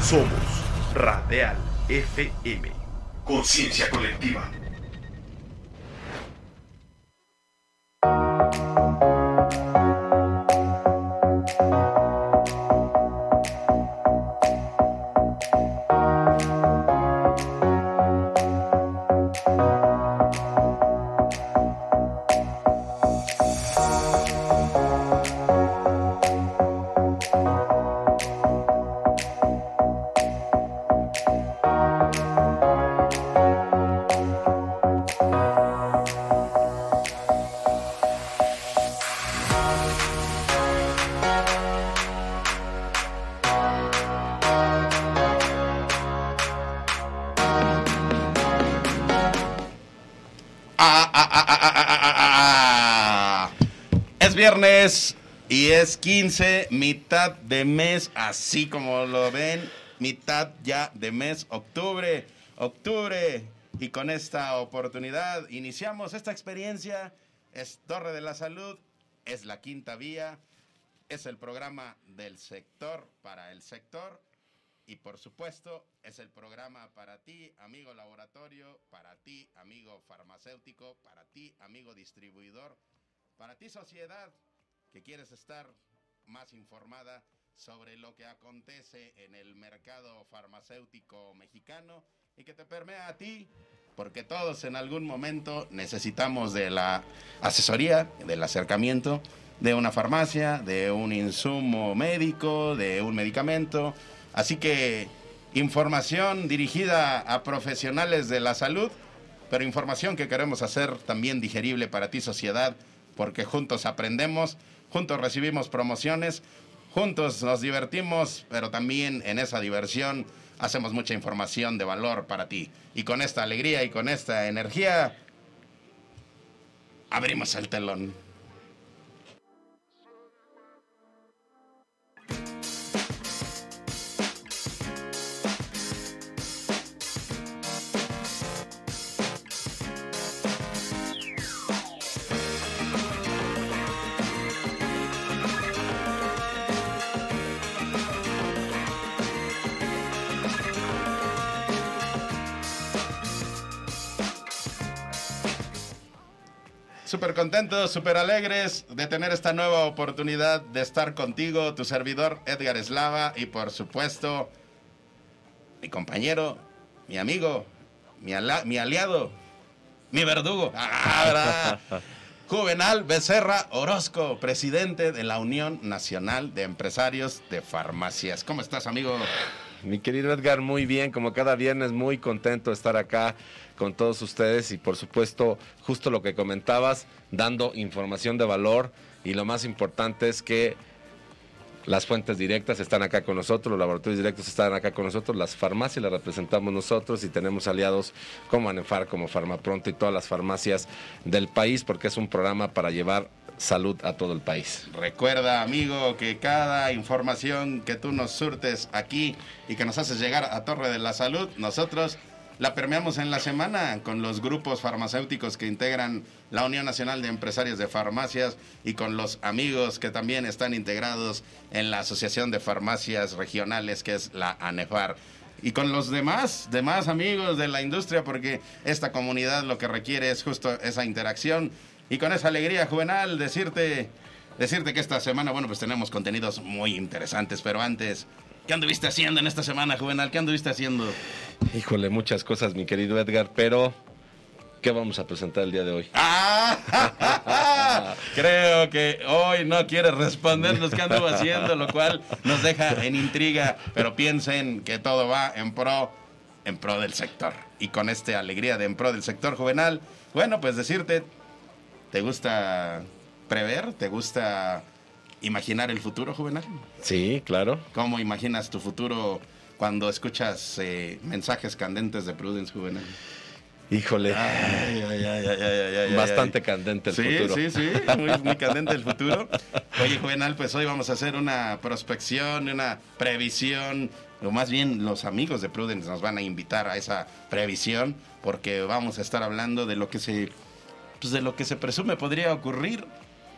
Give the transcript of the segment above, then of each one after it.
Somos Radial FM. Conciencia colectiva. 10, 15, mitad de mes, así como lo ven, mitad ya de mes, octubre, octubre. Y con esta oportunidad iniciamos esta experiencia. Es Torre de la Salud, es la quinta vía, es el programa del sector para el sector. Y por supuesto, es el programa para ti, amigo laboratorio, para ti, amigo farmacéutico, para ti, amigo distribuidor, para ti, sociedad, que quieres estar más informada sobre lo que acontece en el mercado farmacéutico mexicano y que te permea a ti, porque todos en algún momento necesitamos de la asesoría, del acercamiento de una farmacia, de un insumo médico, de un medicamento. Así que información dirigida a profesionales de la salud, pero información que queremos hacer también digerible para ti sociedad porque juntos aprendemos, juntos recibimos promociones, juntos nos divertimos, pero también en esa diversión hacemos mucha información de valor para ti. Y con esta alegría y con esta energía, abrimos el telón. Súper contentos, súper alegres de tener esta nueva oportunidad de estar contigo, tu servidor Edgar Eslava y por supuesto mi compañero, mi amigo, mi, mi aliado, mi verdugo. Ah, Juvenal Becerra Orozco, presidente de la Unión Nacional de Empresarios de Farmacias. ¿Cómo estás, amigo? Mi querido Edgar, muy bien, como cada viernes, muy contento de estar acá con todos ustedes y por supuesto justo lo que comentabas, dando información de valor y lo más importante es que las fuentes directas están acá con nosotros, los laboratorios directos están acá con nosotros, las farmacias las representamos nosotros y tenemos aliados como Anefar, como Farmapronto y todas las farmacias del país porque es un programa para llevar salud a todo el país. Recuerda, amigo, que cada información que tú nos surtes aquí y que nos haces llegar a Torre de la Salud, nosotros la permeamos en la semana con los grupos farmacéuticos que integran la Unión Nacional de Empresarios de Farmacias y con los amigos que también están integrados en la Asociación de Farmacias Regionales que es la ANEFAR. Y con los demás, demás amigos de la industria, porque esta comunidad lo que requiere es justo esa interacción. Y con esa alegría juvenal, decirte, decirte que esta semana, bueno, pues tenemos contenidos muy interesantes, pero antes, ¿Qué anduviste haciendo en esta semana, Juvenal? ¿Qué anduviste haciendo? Híjole, muchas cosas, mi querido Edgar, pero ¿qué vamos a presentar el día de hoy? ¡Ah! Creo que hoy no quiere respondernos qué anduvo haciendo, lo cual nos deja en intriga, pero piensen que todo va en pro, en pro del sector. Y con esta alegría de en pro del sector juvenal, bueno, pues decirte, ¿te gusta prever? ¿Te gusta imaginar el futuro, Juvenal? Sí, claro. ¿Cómo imaginas tu futuro cuando escuchas eh, mensajes candentes de Prudence, Juvenal? Híjole. Bastante candente el futuro. Sí, sí, muy, muy candente el futuro. Oye, Juvenal, pues hoy vamos a hacer una prospección, una previsión, o más bien los amigos de Prudence nos van a invitar a esa previsión, porque vamos a estar hablando de lo que se, pues de lo que se presume podría ocurrir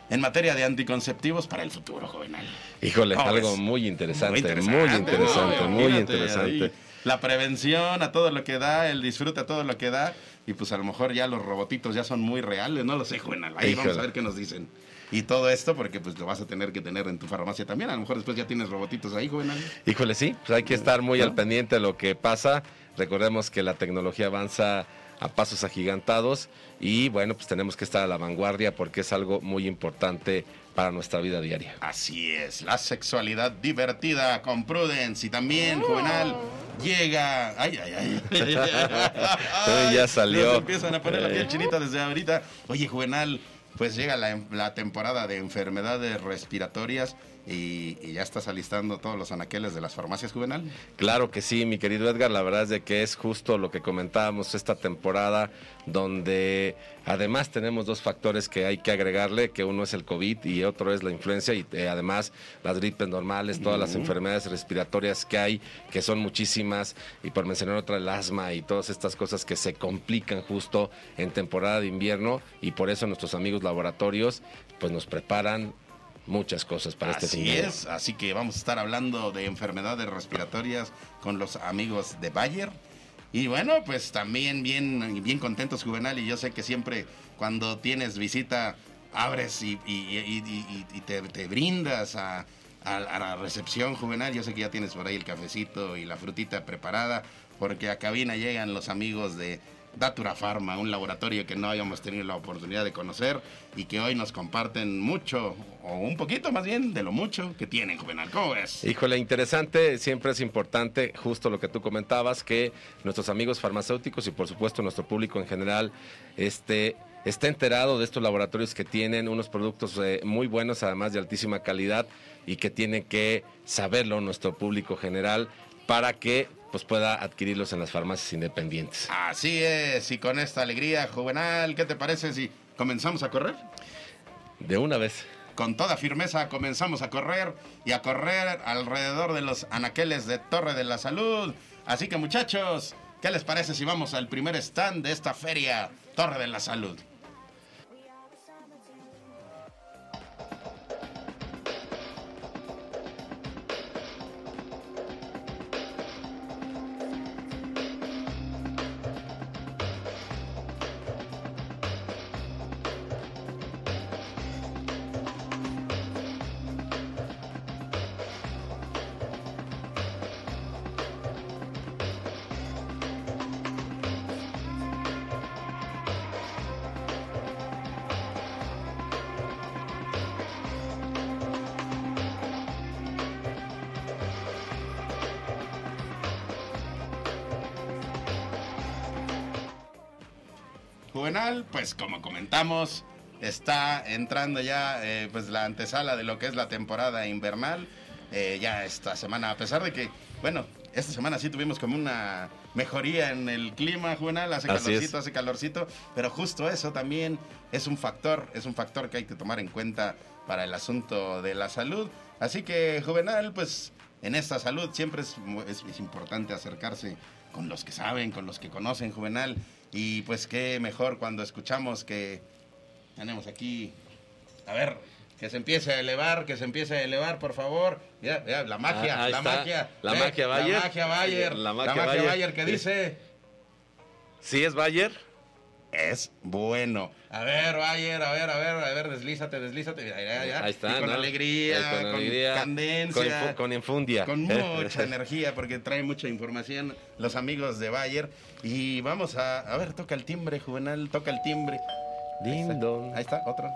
en materia de anticonceptivos para el futuro, Juvenal. Híjole, ¿Cómo algo muy interesante, muy interesante, interesante, ¿no? muy interesante. ahí, la prevención a todo lo que da, el disfrute a todo lo que da. Y pues a lo mejor ya los robotitos ya son muy reales, no lo sé, Juvenal. Ahí vamos a ver qué nos dicen. Y todo esto porque pues lo vas a tener que tener en tu farmacia también. A lo mejor después ya tienes robotitos ahí, Juvenal. Híjole, sí, pues hay que estar muy al pendiente de lo que pasa. Recordemos que la tecnología avanza a pasos agigantados y bueno, pues tenemos que estar a la vanguardia porque es algo muy importante para nuestra vida diaria. Así es, la sexualidad divertida con Prudence y también, Juvenal, llega. Ay, ay, ay. Ay, ya salió. Nos empiezan a poner la piel chinita desde ahorita. Oye, Juvenal, pues llega la, la temporada de enfermedades respiratorias y, y ya estás alistando todos los anaqueles de las farmacias, Juvenal. Claro que sí, mi querido Edgar, la verdad es de que es justo lo que comentábamos esta temporada, donde además tenemos dos factores que hay que agregarle, que uno es el COVID y otro es la influencia y eh, además las gripes normales, todas las enfermedades respiratorias que hay, que son muchísimas, y por mencionar otra, el asma y todas estas cosas que se complican justo en temporada de invierno y por eso nuestros amigos laboratorios pues nos preparan muchas cosas para este fin de es, así que vamos a estar hablando de enfermedades respiratorias con los amigos de Bayer. Y bueno, pues también bien, bien contentos, Juvenal, y yo sé que siempre cuando tienes visita abres y, y- y- y- y te, te brindas a, a- a la recepción, Juvenal. Yo sé que ya tienes por ahí el cafecito y la frutita preparada, porque a cabina llegan los amigos de Datura Pharma, un laboratorio que no habíamos tenido la oportunidad de conocer y que hoy nos comparten mucho, o un poquito más bien, de lo mucho que tienen, Juvenal. ¿Cómo ves? Híjole, interesante, siempre es importante, justo lo que tú comentabas, que nuestros amigos farmacéuticos y por supuesto nuestro público en general este, esté enterado de estos laboratorios que tienen unos productos eh, muy buenos, además de altísima calidad, y que tiene que saberlo nuestro público general para que pues, pueda adquirirlos en las farmacias independientes. Así es, y con esta alegría, Juvenal, ¿qué te parece si comenzamos a correr? De una vez. Con toda firmeza comenzamos a correr y a correr alrededor de los anaqueles de Torre de la Salud. Así que muchachos, ¿qué les parece si vamos al primer stand de esta feria, Torre de la Salud? Juvenal, pues como comentamos, está entrando ya eh, pues la antesala de lo que es la temporada invernal. Eh, ya esta semana, a pesar de que, bueno, esta semana sí tuvimos como una mejoría en el clima, Juvenal, hace Así calorcito, es. hace calorcito, pero justo eso también es un factor, es un factor que hay que tomar en cuenta para el asunto de la salud. Así que, Juvenal, pues en esta salud siempre es, es- es importante acercarse con los que saben, con los que conocen, Juvenal. Y pues qué mejor cuando escuchamos que tenemos aquí, a ver, que se empiece a elevar, que se empiece a elevar, por favor. Mira, mira, la magia, Ah, la magia. La magia Bayer. La magia Bayer. La magia Bayer. Bayer que dice... ¿Sí es Bayer? Es bueno. A ver, Bayer, a ver, a ver, a ver, deslízate, deslízate. Mira, ya, ya. Ahí está, Y con ¿no? alegría, con, alegría, candencia. Con, infu- con infundia. Con mucha energía, porque trae mucha información los amigos de Bayer. Y vamos a, a ver, toca el timbre, Juvenal, toca el timbre. Ahí está, Ding dong. Ahí está, otro.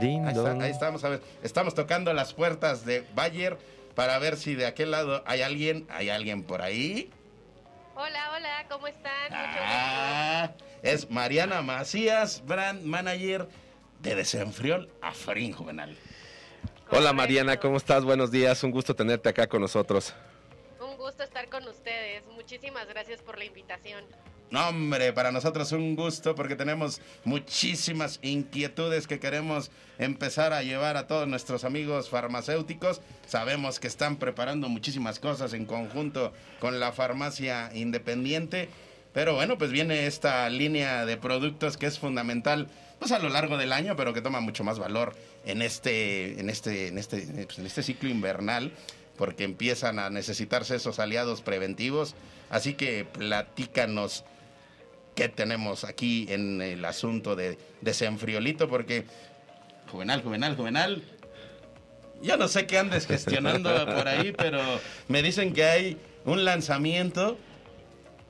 Ding Ahí, está, ahí estamos, a ver. Estamos tocando las puertas de Bayer para ver si de aquel lado hay alguien, hay alguien por ahí. Hola, hola, ¿cómo están? Mucho gusto. Es Mariana Macías, brand manager de Desenfriol a Frin Juvenal. Hola Mariana, ¿cómo estás? Buenos días, un gusto tenerte acá con nosotros. Un gusto estar con ustedes. Muchísimas gracias por la invitación. No, hombre, para nosotros un gusto porque tenemos muchísimas inquietudes que queremos empezar a llevar a todos nuestros amigos farmacéuticos. Sabemos que están preparando muchísimas cosas en conjunto con la farmacia independiente. Pero bueno, pues viene esta línea de productos que es fundamental pues a lo largo del año, pero que toma mucho más valor en este, en este, en este, pues, en este ciclo invernal, porque empiezan a necesitarse esos aliados preventivos. Así que platícanos qué tenemos aquí en el asunto de desenfriolito, porque Juvenal, Juvenal, Juvenal. Yo no sé qué andes gestionando por ahí, pero me dicen que hay un lanzamiento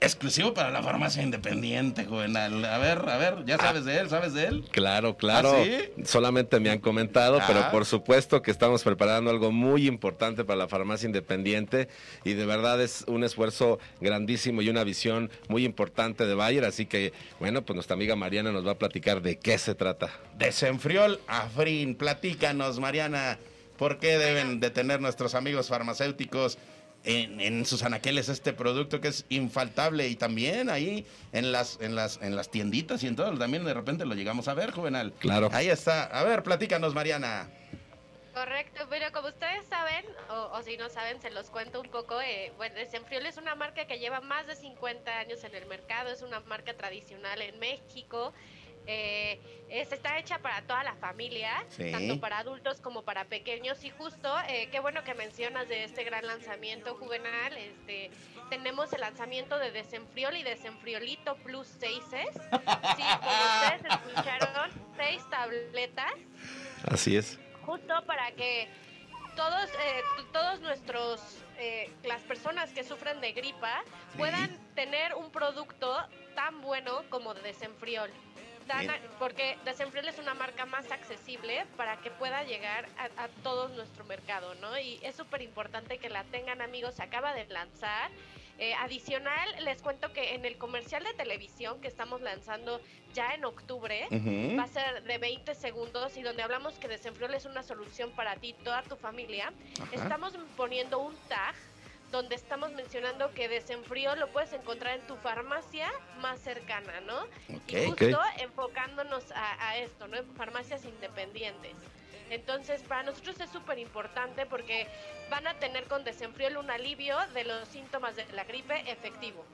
exclusivo para la farmacia independiente, Juvenal. A ver, a ver, ¿ya sabes de él? ¿Sabes de él? Claro, claro. ¿Ah, sí? Solamente me han comentado, Ah. pero por supuesto que estamos preparando algo muy importante para la farmacia independiente y de verdad es un esfuerzo grandísimo y una visión muy importante de Bayer. Así que, bueno, pues nuestra amiga Mariana nos va a platicar de qué se trata. Desenfriol Afrin, platícanos, Mariana, ¿por qué deben de tener nuestros amigos farmacéuticos en, en sus anaqueles este producto que es infaltable y también ahí en las, en las, en las tienditas y en todo, también de repente lo llegamos a ver, Juvenal. Claro. Ahí está. A ver, platícanos, Mariana. Correcto, pero como ustedes saben, o, o si no saben, se los cuento un poco. Eh, bueno, Desenfriol es una marca que lleva más de 50 años en el mercado, es una marca tradicional en México. Eh, es- está hecha para toda la familia, Sí. tanto para adultos como para pequeños. Y justo, eh, qué bueno que mencionas de este gran lanzamiento juvenal. Este, tenemos el lanzamiento de Desenfriol y Desenfriolito Plus 6 Sí, como ustedes escucharon, seis tabletas Así es. justo para que todos eh, todos nuestros eh, las personas que sufren de gripa Sí. puedan tener un producto tan bueno como Desenfriol. A- porque Desenfriol es una marca más accesible para que pueda llegar a, a todo nuestro mercado, ¿no? Y es súper importante que la tengan, amigos. Se acaba de lanzar. Eh, adicional, les cuento que en el comercial de televisión que estamos lanzando ya en octubre, va a ser de 20 segundos y donde hablamos que Desenfriol es una solución para ti y toda tu familia. Ajá. Estamos poniendo un tag donde estamos mencionando que Desenfriol lo puedes encontrar en tu farmacia más cercana, ¿no? Ok. Y justo enfocándonos a, a esto, ¿no? En farmacias independientes. Entonces, para nosotros es súper importante porque van a tener con Desenfriol un alivio de los síntomas de la gripe efectivo.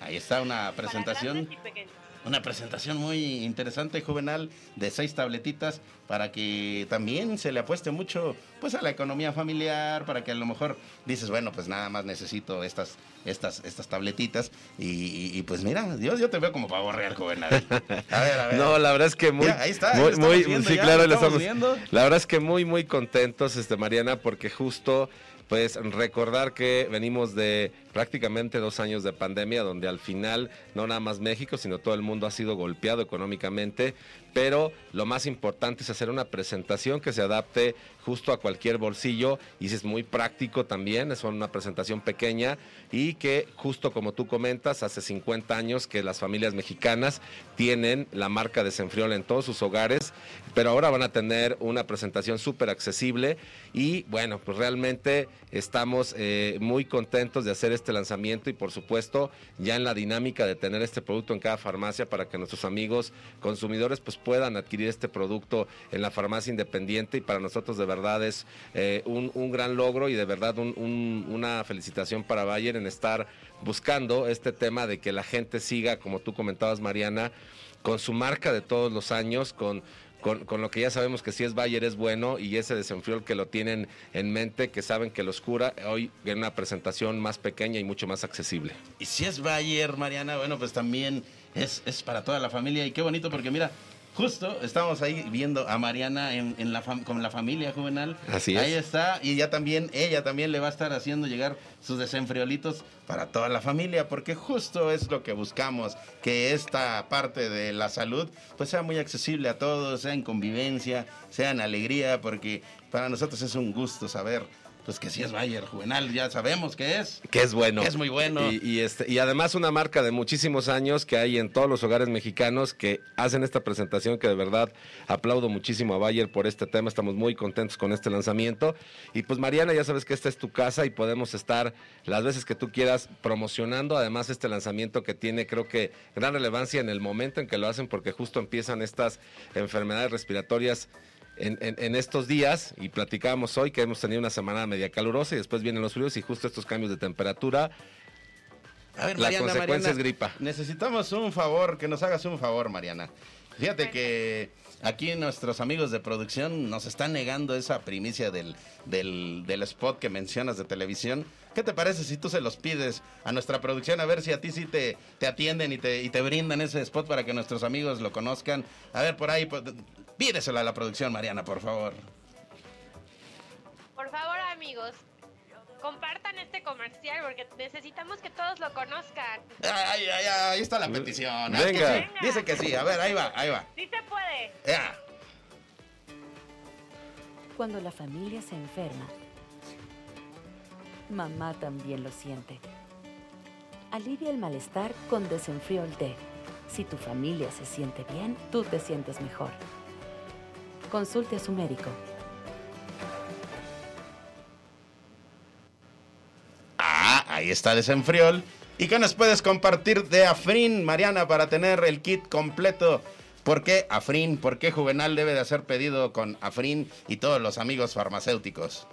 Ahí está una para presentación. pequeños. Una presentación muy interesante, Juvenal, de seis tabletitas para que también se le apueste mucho pues a la economía familiar, para que a lo mejor dices, bueno, pues nada más necesito estas, estas, estas tabletitas. Y, y- y, pues mira, yo, yo te veo como pavo real, Juvenal. A ver, a ver. No, la verdad es que muy, Ya, ahí está, muy, muy- viendo sí, ya, claro, lo lo estamos estamos viendo. La verdad es que muy, muy contentos, este Mariana, porque justo, pues, recordar que venimos de prácticamente dos años de pandemia, donde al final no nada más México, sino todo el mundo ha sido golpeado económicamente, pero lo más importante es hacer una presentación que se adapte justo a cualquier bolsillo y si es muy práctico también, es una presentación pequeña y que justo como tú comentas, hace 50 años que las familias mexicanas tienen la marca de Senfriol en todos sus hogares, pero ahora van a tener una presentación súper accesible y bueno, pues realmente estamos eh, muy contentos de hacer este lanzamiento y por supuesto ya en la dinámica de tener este producto en cada farmacia para que nuestros amigos consumidores pues puedan adquirir este producto en la farmacia independiente y para nosotros de verdad es eh, un, un gran logro y de verdad un- un- una felicitación para Bayer en estar buscando este tema de que la gente siga, como tú comentabas Mariana, con su marca de todos los años, con, con, con lo que ya sabemos que si es Bayer es bueno y ese desenfriol que lo tienen en mente, que saben que los cura, hoy en una presentación más pequeña y mucho más accesible. Y si es Bayer, Mariana, bueno, pues también es, es para toda la familia. Y qué bonito porque mira, justo estamos ahí viendo a Mariana en, en la fam- con la familia juvenal. Así Ahí es. está. Y ya también, ella también le va a estar haciendo llegar sus desenfriolitos para toda la familia, porque justo es lo que buscamos, que esta parte de la salud pues sea muy accesible a todos, sea en convivencia, sea en alegría, porque para nosotros es un gusto saber pues que si es Bayer juvenal, ya sabemos que es. Que es bueno. Que es muy bueno. Y, y este, y además una marca de muchísimos años que hay en todos los hogares mexicanos que hacen esta presentación que de verdad aplaudo muchísimo a Bayer por este tema. Estamos muy contentos con este lanzamiento. Y pues Mariana, ya sabes que esta es tu casa y podemos estar las veces que tú quieras promocionando. Además este lanzamiento que tiene creo que gran relevancia en el momento en que lo hacen porque justo empiezan estas enfermedades respiratorias en, en- en estos días y platicábamos hoy que hemos tenido una semana media calurosa y después vienen los fríos y justo estos cambios de temperatura. A ver, La consecuencia es gripa. Necesitamos un favor, que nos hagas un favor, Mariana. Fíjate que aquí nuestros amigos de producción nos están negando esa primicia del, del, del spot que mencionas de televisión. ¿Qué te parece si tú se los pides a nuestra producción a ver si a ti sí te, te atienden y te, y te brindan ese spot para que nuestros amigos lo conozcan? A ver, por ahí, pídeselo a la producción, Mariana, por favor. Por favor, amigos, compartan este comercial porque necesitamos que todos lo conozcan. Ay, ay, ay, ahí está la petición. Que Venga. Dice que sí. A ver, ahí va, ahí va. Sí se puede. Ya. Cuando la familia se enferma, mamá también lo siente. Alivia el malestar con Desenfriol D. Si tu familia se siente bien, tú te sientes mejor. Consulte a su médico. Ah, ahí está Desenfriol. ¿Y qué nos puedes compartir de Afrin, Mariana, para tener el kit completo? ¿Por qué Afrin? ¿Por qué Juvenal debe de hacer pedido con Afrin y todos los amigos farmacéuticos?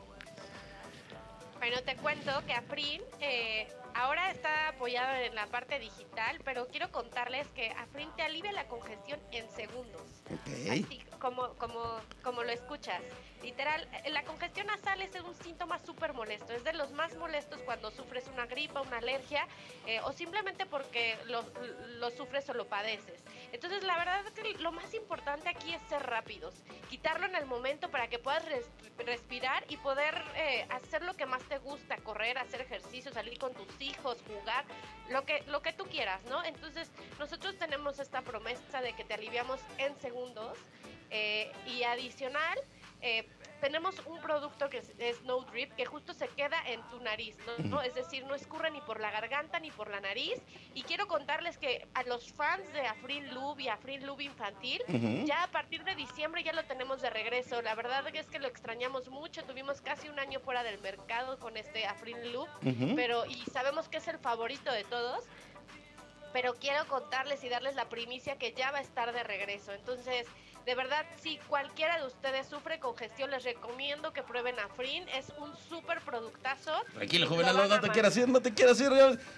Bueno, te cuento que Afrin eh, ahora está apoyado en la parte digital, pero quiero contarles que Afrin te alivia la congestión en segundos. Ok. Así como, como, como lo escuchas. Literal, la congestión nasal es un síntoma súper molesto. Es de los más molestos cuando sufres una gripa, una alergia eh, o simplemente porque lo, lo sufres o lo padeces. Entonces, la verdad es que lo más importante aquí es ser rápidos. Quitarlo en el momento para que puedas res- respirar y poder eh, hacer lo que más te gusta, correr, hacer ejercicio, salir con tus hijos, jugar, lo que, lo que tú quieras, ¿no? Entonces, nosotros tenemos esta promesa de que te aliviamos en segundos eh, y adicional, eh, tenemos un producto que es, es No Drip, que justo se queda en tu nariz, ¿no? ¿no? Es decir, no escurre ni por la garganta ni por la nariz. Y quiero contarles que a los fans de Afrin Lube y Afrin Lube Infantil, ya a partir de diciembre ya lo tenemos de regreso. La verdad es que lo extrañamos mucho. Tuvimos casi un año fuera del mercado con este Afrin Lube, Ujú. pero y sabemos que es el favorito de todos. Pero quiero contarles y darles la primicia que ya va a estar de regreso. Entonces, de verdad, si cualquiera de ustedes sufre congestión, les recomiendo que prueben Afrin. Es un súper productazo. Tranquilo, lo no, no te quieras ir, no te quieras ir.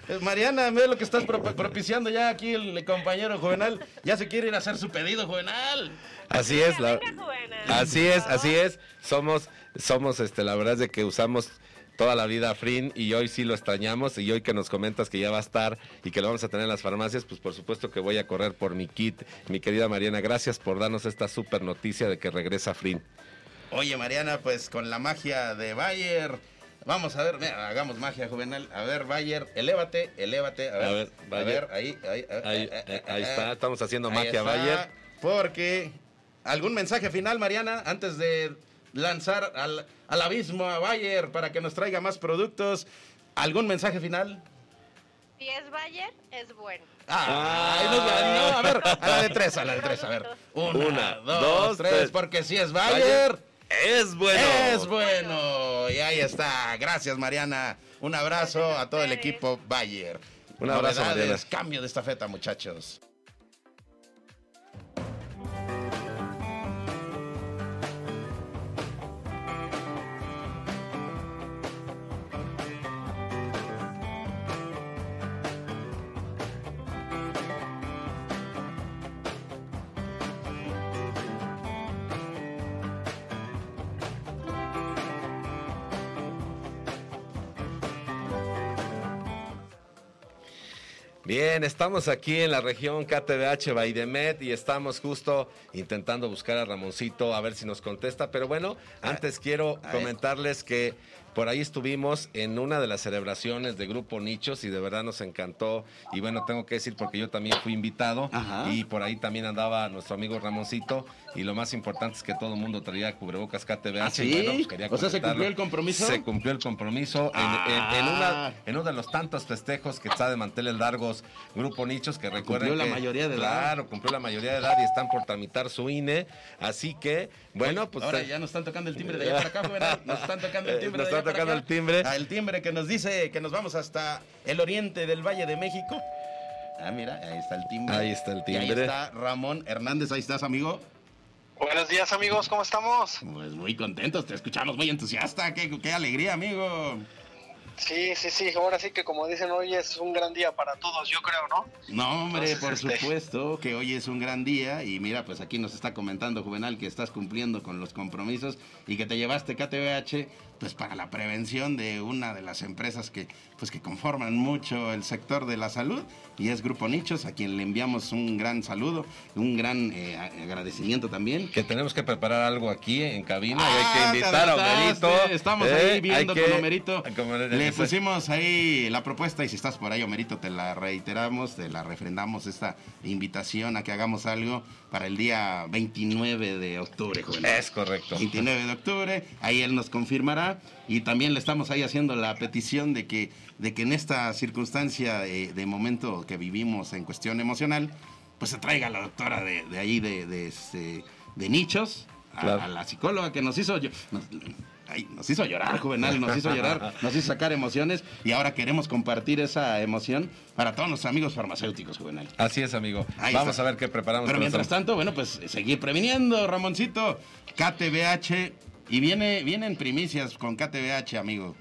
eh, Mariana, ve lo que estás pro- propiciando ya aquí el compañero Juvenal. Ya se quiere ir a hacer su pedido, Juvenal. Así es, la, Venga, Juvenal, así es, así es. Somos, somos, este, la verdad es de que usamos toda la vida Frin y hoy sí lo extrañamos y hoy que nos comentas que ya va a estar y que lo vamos a tener en las farmacias, pues por supuesto que voy a correr por mi kit. Mi querida Mariana, gracias por darnos esta super noticia de que regresa Frin. Oye, Mariana, pues con la magia de Bayer. Vamos a ver, mira, hagamos magia, Juvenal. A ver, Bayer, elévate, elévate. A ver, A ver, a Bayer. ver, ahí, ahí, eh, Ahí, eh, eh, eh, ahí eh, está, estamos haciendo ahí magia está, Bayer. Porque, ¿algún mensaje final, Mariana, antes de lanzar al, al abismo a Bayer para que nos traiga más productos? ¿Algún mensaje final? Si es Bayer, es bueno. Ah, no, no, a ver, a la de tres, a la de tres, a ver. Una, Una, dos, dos, tres, tres. porque si es Bayer, Es bueno. es bueno. Y ahí está. Gracias, Mariana. Un abrazo Gracias a a todo el equipo Bayer. Un abrazo, Novedades, Mariana. Cambio de estafeta, muchachos. Bien, estamos aquí en la región KTBH Baidemet y estamos justo intentando buscar a Ramoncito a ver si nos contesta. Pero bueno, antes quiero comentarles que por ahí estuvimos en una de las celebraciones de Grupo Nichos y de verdad nos encantó. Y bueno, tengo que decir porque yo también fui invitado Ajá. y por ahí también andaba nuestro amigo Ramoncito. Y lo más importante es que todo el mundo traía cubrebocas KTBH. ¿Ah, y sí? bueno, pues quería O sea, ¿se cumplió el compromiso? Se cumplió el compromiso en- Ah. en, en una, en uno de los tantos festejos que está de manteles largos Grupo Nichos, que recuerden Cumplió la mayoría de edad. Claro, cumplió la mayoría de edad y están por tramitar su INE. Así que, bueno, pues... Ahora te- ya nos están tocando el timbre de allá para acá, Juvenal. Nos están tocando el Eh, timbre de allá tocando acá. el timbre. Ah, el timbre que nos dice que nos vamos hasta el oriente del Valle de México. Ah, mira, ahí está el timbre. Ahí está el Y ahí timbre. está Ramón Hernández. Ahí estás, amigo. Buenos días amigos, ¿cómo estamos? Pues muy contentos, te escuchamos muy entusiasta. Qué, qué alegría, amigo. Sí, sí, sí, ahora sí que como dicen hoy es un gran día para todos, yo creo, ¿no? No, hombre, Entonces, por este- supuesto que hoy es un gran día y mira, pues aquí nos está comentando Juvenal que estás cumpliendo con los compromisos y que te llevaste KTBH pues para la prevención de una de las empresas que pues que conforman mucho el sector de la salud y es Grupo Nichos a quien le enviamos un gran saludo, un gran eh, agradecimiento también. Que tenemos que preparar algo aquí en cabina y Ah, hay que te invitar a aventaste. Omerito. Estamos ¿eh? ahí viendo que- con Omerito. como le- pusimos ahí la propuesta y si estás por ahí, Omerito, te la reiteramos, te la refrendamos esta invitación a que hagamos algo para el día 29 de octubre, joven. Es correcto. 29 de octubre, ahí él nos confirmará y también le estamos ahí haciendo la petición de que, de que en esta circunstancia de momento que vivimos en cuestión emocional, pues se traiga la doctora de, de ahí de, de, este, de nichos, a, Claro. a la psicóloga que nos hizo... yo- nos- ay, nos hizo llorar, Juvenal, nos hizo llorar, nos hizo sacar emociones y ahora queremos compartir esa emoción para todos nuestros amigos farmacéuticos, Juvenal. Así es, amigo. Ahí Vamos está. a ver qué preparamos. Pero mientras tanto, bueno, pues seguir previniendo, Ramoncito. KTBH. Y viene, vienen primicias con KTBH, amigo.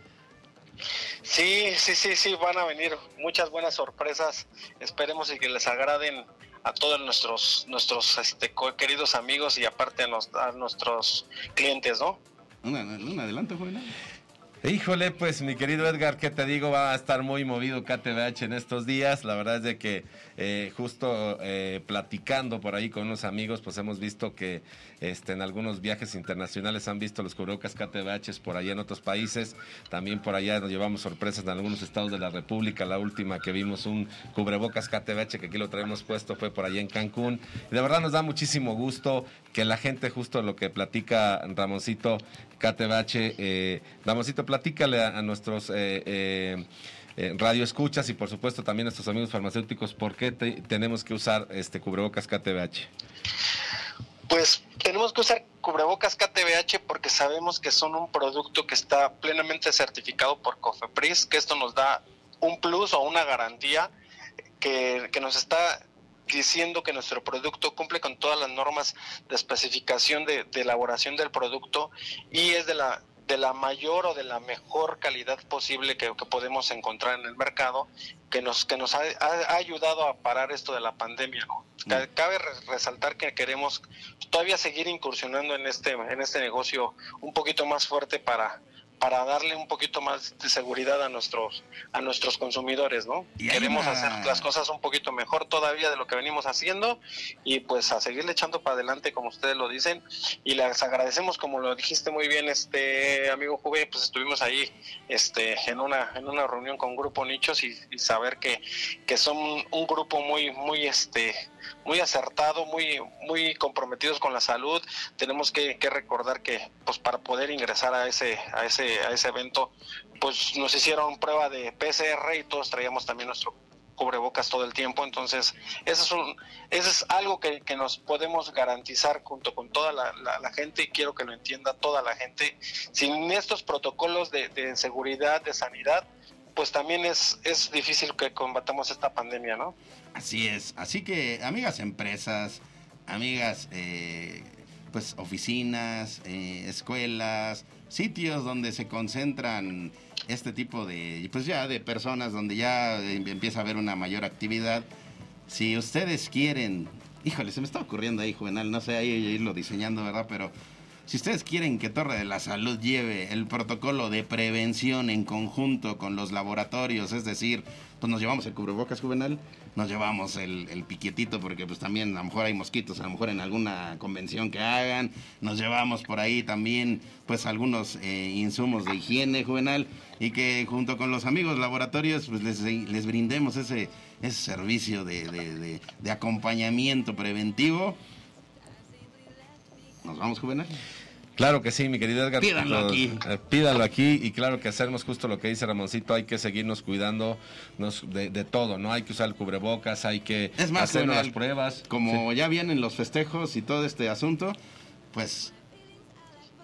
Sí, sí, sí, sí, van a venir muchas buenas sorpresas. Esperemos y que les agraden a todos nuestros nuestros este, queridos amigos y aparte a, nos- a nuestros clientes, ¿no? Un, un adelanto, Juvenal. Híjole, pues mi querido Edgar, ¿qué te digo? Va a estar muy movido KTBH en estos días. La verdad es de que eh, justo eh, platicando por ahí con unos amigos, pues hemos visto que este, en algunos viajes internacionales han visto los cubrebocas KTBH por allá en otros países. También por allá nos llevamos sorpresas en algunos estados de la República. La última que vimos un cubrebocas KTBH que aquí lo traemos puesto fue por allá en Cancún. Y de verdad nos da muchísimo gusto que la gente, justo lo que platica Ramoncito, KTBH, eh, Ramoncito, platícale a, a nuestros eh, eh, eh, radio escuchas y por supuesto también a nuestros amigos farmacéuticos por qué te- tenemos que usar este cubrebocas KTBH. Pues tenemos que usar cubrebocas KTBH porque sabemos que son un producto que está plenamente certificado por COFEPRIS, que esto nos da un plus o una garantía que, que nos está diciendo que nuestro producto cumple con todas las normas de especificación de, de elaboración del producto y es de la de la mayor o de la mejor calidad posible que, que podemos encontrar en el mercado que nos que nos ha, ha- ha ayudado a parar esto de la pandemia ¿no? Ca- cabe re- resaltar que queremos todavía seguir incursionando en este en este negocio un poquito más fuerte para para darle un poquito más de seguridad a nuestros a nuestros consumidores, ¿no? Y Queremos una- hacer las cosas un poquito mejor todavía de lo que venimos haciendo y pues a seguirle echando para adelante como ustedes lo dicen y les agradecemos como lo dijiste muy bien este amigo Juve, pues estuvimos ahí este en una en una reunión con Grupo Nichos y, y saber que, que son un grupo muy muy este muy acertado, muy muy comprometidos con la salud. Tenemos que, recordar que pues para poder ingresar a ese a ese a ese evento pues nos hicieron prueba de PCR y todos traíamos también nuestro cubrebocas todo el tiempo, entonces eso es, un, eso es algo que, nos podemos garantizar junto con toda la gente y quiero que lo entienda toda la gente. Sin estos protocolos de, de seguridad, de sanidad, pues también es, es difícil que combatamos esta pandemia, ¿no? Así es. Así que, amigas empresas, amigas, eh, pues oficinas, eh, escuelas, sitios donde se concentran este tipo de, pues ya de personas, donde ya eh, empieza a haber una mayor actividad. Si ustedes quieren, híjole, se me está ocurriendo ahí, Juvenal, no sé, ahí irlo diseñando, ¿verdad? Pero si ustedes quieren que Torre de la Salud lleve el protocolo de prevención en conjunto con los laboratorios, es decir, pues nos llevamos el cubrebocas juvenal, nos llevamos el, el piquetito porque pues también a lo mejor hay mosquitos, a lo mejor en alguna convención que hagan, nos llevamos por ahí también pues algunos eh, insumos de higiene juvenal y que junto con los amigos laboratorios pues les, les brindemos ese, ese servicio de, de- de- de acompañamiento preventivo. Nos vamos juvenal. Claro que sí, mi querido Edgar. Pídanlo aquí. eh, pídanlo aquí y claro que hacemos justo lo que dice Ramoncito, hay que seguirnos cuidando nos- de, de todo, ¿no? Hay que usar el cubrebocas, hay que Es más, hacer las pruebas. Como ya vienen los festejos y todo este asunto, pues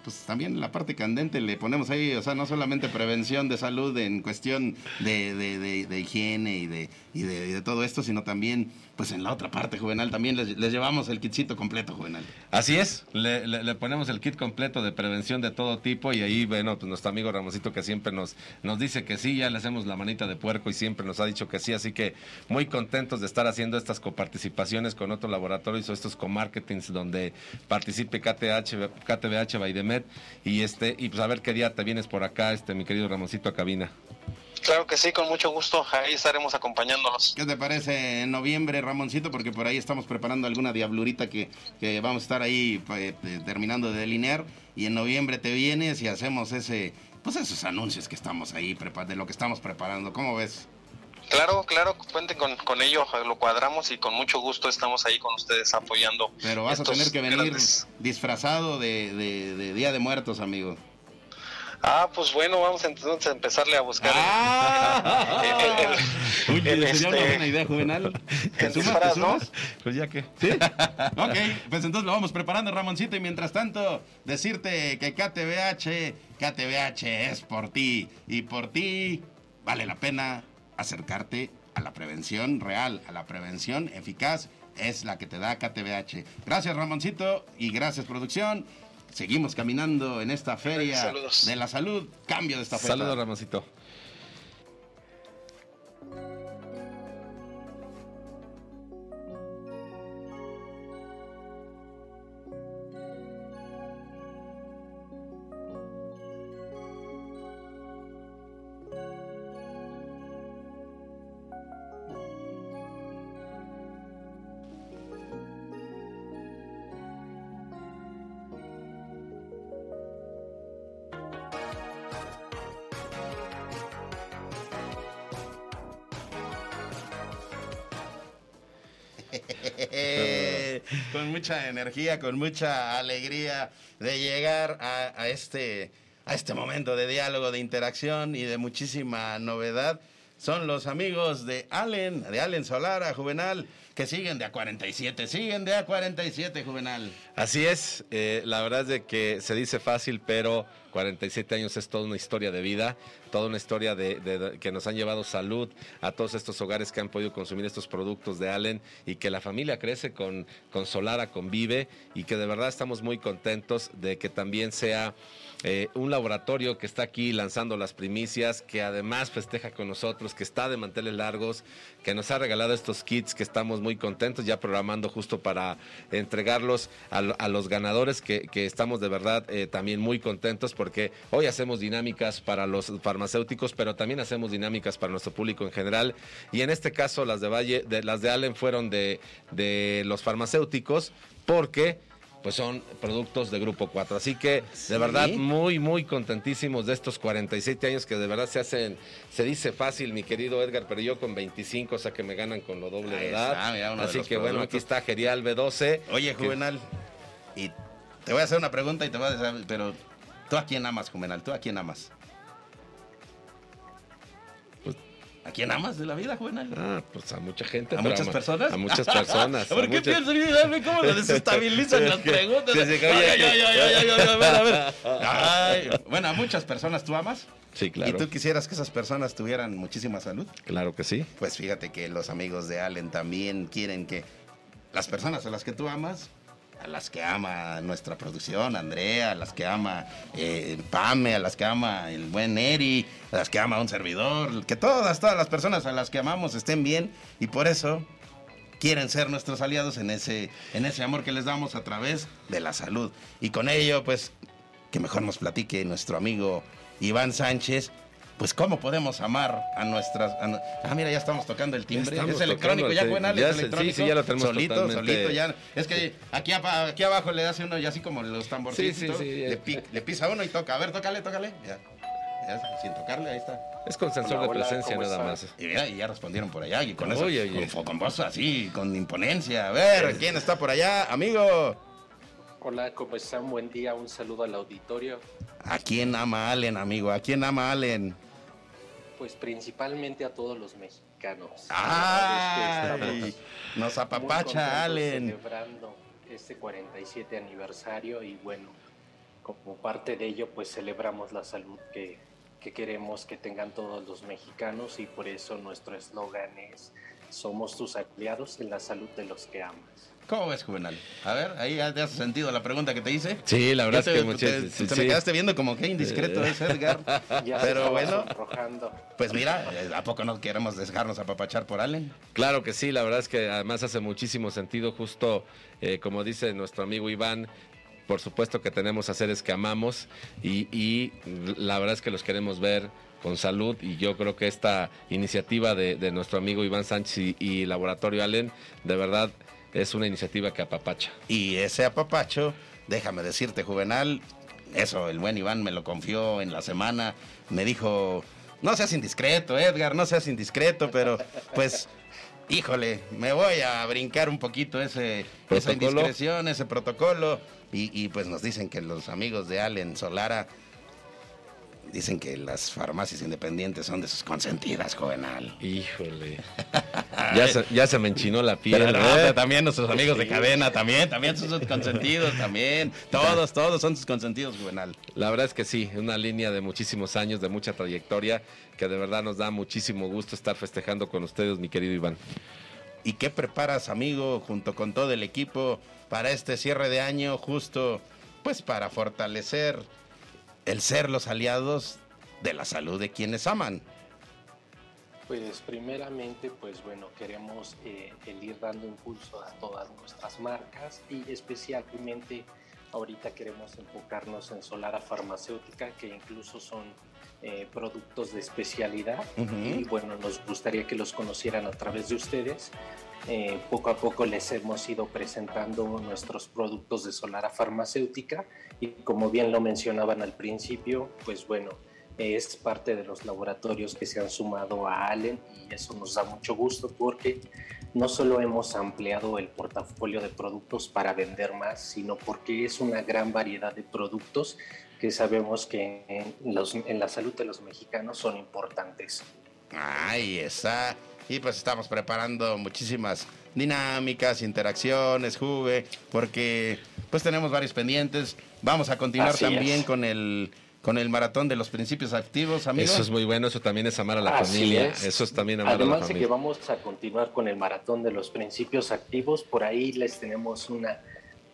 pues también la parte candente le ponemos ahí, o sea, no solamente prevención de salud en cuestión de, de, de, de higiene y, de, y de todo esto, sino también, pues en la otra parte, Juvenal, también les, llevamos el kitcito completo, Juvenal. Así es, le, ponemos el kit completo de prevención de todo tipo y ahí, bueno, pues nuestro amigo Ramosito que siempre nos, nos dice que sí, ya le hacemos la manita de puerco y siempre nos ha dicho que sí, así que muy contentos de estar haciendo estas coparticipaciones con otros laboratorios o estos comarketings donde participe KTH, KTBH Baidemet y este, y pues a ver qué día te vienes por acá, este mi querido Ramosito a cabina. Claro que sí, con mucho gusto. Ahí estaremos acompañándolos. ¿Qué te parece en noviembre, Ramoncito? Porque por ahí estamos preparando alguna diablurita que, que vamos a estar ahí eh, eh, terminando de delinear. Y en noviembre te vienes y hacemos ese, pues esos anuncios que estamos ahí, de lo que estamos preparando. ¿Cómo ves? Claro, claro, cuenten con, con ello, lo cuadramos y con mucho gusto estamos ahí con ustedes apoyando. Pero vas a tener que venir grandes- disfrazado de, de- de Día de Muertos, amigo. Ah, pues bueno, vamos entonces a empezarle a buscar. ¡Ah! el- el- Oye, el, sería una este, buena idea, Juvenal. ¿Te el sumas? disfraz, ¿Te ¿no? sumas? Pues ya que. ¿Sí? ok, pues entonces lo vamos preparando, Ramoncito. Y mientras tanto, decirte que KTBH, KTBH es por ti. Y por ti vale la pena acercarte a la prevención real, a la prevención eficaz. Es la que te da KTBH. Gracias, Ramoncito. Y gracias, producción. Seguimos caminando en esta feria Saludos. de la salud. Cambio de esta feria. Saludos Ramosito. Mucha energía, con mucha alegría de llegar a, este, a este momento de diálogo, de interacción y de muchísima novedad. Son los amigos de Allen, de Allen Solara, Juvenal, que siguen de A47, siguen de A47, Juvenal. Así es, eh, la verdad es de que se dice fácil, pero 47 años es toda una historia de vida, toda una historia de- de- que nos han llevado salud a todos estos hogares que han podido consumir estos productos de Allen y que la familia crece con, con Solara, convive y que de verdad estamos muy contentos de que también sea eh, un laboratorio que está aquí lanzando las primicias, que además festeja con nosotros, que está de manteles largos, que nos ha regalado estos kits que estamos muy contentos, ya programando justo para entregarlos a, lo- a los ganadores, que, estamos de verdad eh, también muy contentos porque hoy hacemos dinámicas para los farmacéuticos, pero también hacemos dinámicas para nuestro público en general. Y en este caso las de Valle, las de Allen fueron de los farmacéuticos, porque pues son productos de Grupo 4. Así que, Sí. de verdad, muy, muy contentísimos de estos 47 años que de verdad se hacen, se dice fácil, mi querido Edgar, pero yo con 25, o sea que me ganan con lo doble Ahí de edad. está, mira, uno de Así que bueno, aquí está Gerial B12. Oye, que- Juvenal, y te voy a hacer una pregunta y te voy a decir, pero ¿tú a quién amas, Juvenal? ¿Tú a quién amas? ¿A quién amas de la vida, Juvenal? Ah, pues a mucha gente. ¿A muchas personas? A muchas personas. ¿Por qué muchas- piensas en cómo lo desestabilizan Es las preguntas? sí, sí, que- Ay, oye, ay, que- ay, ay, ay, ay, a ver, a ver. Ay, bueno, a muchas personas tú amas. Sí, claro. ¿Y tú quisieras que esas personas tuvieran muchísima salud? Claro que sí. Pues fíjate que los amigos de Allen también quieren que las personas a las que tú amas, a las que ama nuestra producción, Andrea, a las que ama eh, Pame, a las que ama el buen Eri, a las que ama un servidor, que todas, todas las personas a las que amamos estén bien y por eso quieren ser nuestros aliados en ese, en ese amor que les damos a través de la salud. Y con ello, pues, que mejor nos platique nuestro amigo Iván Sánchez. Pues cómo podemos amar a nuestras... a ah, mira, ya estamos tocando el timbre. estamos Es electrónico, el ya Ya es se- sí, electrónico. sí, ya lo tenemos Solito, totalmente- solito, ya. Es que aquí, aquí abajo le hace uno ya así como los tamborcitos. Sí, sí, sí, le, le pisa uno y toca. A ver, tócale, tócale. Ya. Ya, sin tocarle, ahí está. Es con sensor Hola, de presencia ¿cómo nada más. Y mira, y ya respondieron por allá. Y con eso, Oye, oye. Con, con voz así, con imponencia. A ver, ¿quién está por allá? Amigo. Hola, ¿cómo están? Buen día, un saludo al auditorio. ¿A quién ama Allen, amigo? ¿A quién ama Allen? Pues principalmente a todos los mexicanos. ¡Ay! estamos Nos apapacha Allen. Celebrando este 47 aniversario y bueno, como parte de ello, pues celebramos la salud que, que queremos que tengan todos los mexicanos y por eso nuestro eslogan es somos tus aliados en la salud de los que amas. ¿Cómo ves, Juvenal? A ver, ahí ya te has sentido la pregunta que te hice. Sí, la verdad es que muchas te- te sí. me quedaste viendo como que indiscreto es Edgar. Ya Pero bueno, pues mira, eh, ¿a poco no queremos dejarnos apapachar por Allen? Claro que sí, la verdad es que además hace muchísimo sentido, justo eh, como dice nuestro amigo Iván, por supuesto que tenemos a seres que amamos y, y la verdad es que los queremos ver con salud y yo creo que esta iniciativa de, de nuestro amigo Iván Sánchez y, y Laboratorio Allen, de verdad es una iniciativa que apapacha. Y ese apapacho, déjame decirte, Juvenal, eso el buen Iván me lo confió en la semana, me dijo, no seas indiscreto, Edgar, no seas indiscreto, pero pues, híjole, me voy a brincar un poquito ese, esa indiscreción, ese protocolo, y, y, pues nos dicen que los amigos de Allen Solara dicen que las farmacias independientes son de sus consentidas, Juvenal. Híjole. ya, se, ya se me enchinó la piel. Pero, ¿eh? pero también nuestros amigos de cadena, también, también son sus consentidos, también. Todos, todos son sus consentidos, Juvenal. La verdad es que sí, una línea de muchísimos años, de mucha trayectoria, que de verdad nos da muchísimo gusto estar festejando con ustedes, mi querido Iván. ¿Y qué preparas, amigo, junto con todo el equipo para este cierre de año, justo pues para fortalecer el ser los aliados de la salud de quienes aman? Pues primeramente, pues bueno, queremos eh, el ir dando impulso a todas nuestras marcas y especialmente ahorita queremos enfocarnos en Solara Farmacéutica, que incluso son eh, productos de especialidad Ujú. y bueno, nos gustaría que los conocieran a través de ustedes. Eh, poco a poco les hemos ido presentando nuestros productos de Solara Farmacéutica y como bien lo mencionaban al principio, pues bueno, es parte de los laboratorios que se han sumado a Allen y eso nos da mucho gusto porque no solo hemos ampliado el portafolio de productos para vender más, sino porque es una gran variedad de productos que sabemos que en, los- en la salud de los mexicanos son importantes. Ahí está. Y pues estamos preparando muchísimas dinámicas, interacciones, juve, porque pues tenemos varios pendientes. Vamos a continuar Así también es. con el con el maratón de los principios activos, amigos. Eso es muy bueno, eso también es amar a la Así familia. es. Eso es también amar a la Además de que familia. vamos a continuar con el maratón de los principios activos, por ahí les tenemos una,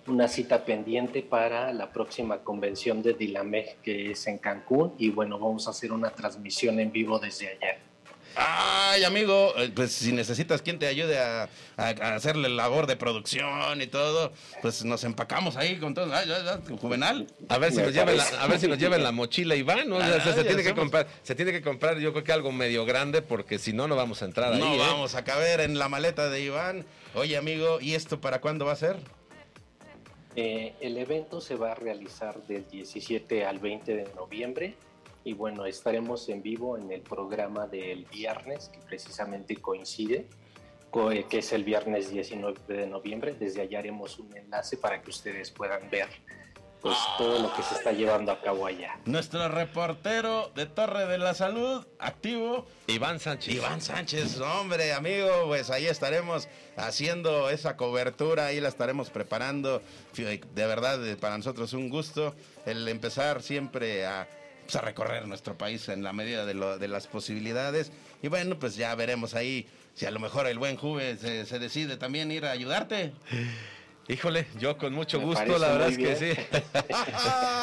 una cita pendiente para la próxima convención de Dilameg que es en Cancún y bueno, vamos a hacer una transmisión en vivo desde allá. Ay, amigo, eh, pues si necesitas quien te ayude a, a- a hacerle labor de producción y todo, pues nos empacamos ahí con todo. Ay, ay, ay, juvenal. A ver si Me nos lleven la, a ver si nos lleven la mochila Iván, ¿no? O sea, Ah, se, tiene que comprar, se tiene que comprar yo creo que algo medio grande porque si no no vamos a entrar ahí. No ¿eh? vamos a caber en la maleta de Iván. Oye, amigo, ¿y esto para cuándo va a ser? Eh, el evento se va a realizar del 17 al 20 de noviembre y bueno, estaremos en vivo en el programa del viernes que precisamente coincide, co- eh, que es el viernes 19 de noviembre. Desde allá haremos un enlace para que ustedes puedan ver pues todo lo que se está llevando a cabo allá. Nuestro reportero de Torre de la Salud, activo, Iván Sánchez. Iván Sánchez, hombre, amigo, pues ahí estaremos haciendo esa cobertura, ahí la estaremos preparando. De verdad, eh, para nosotros un gusto el empezar siempre a, pues, a recorrer nuestro país en la medida de, lo- de las posibilidades. Y bueno, pues ya veremos ahí si a lo mejor el buen Juve se, se decide también ir a ayudarte. Híjole, yo con mucho Me gusto, la verdad es que sí.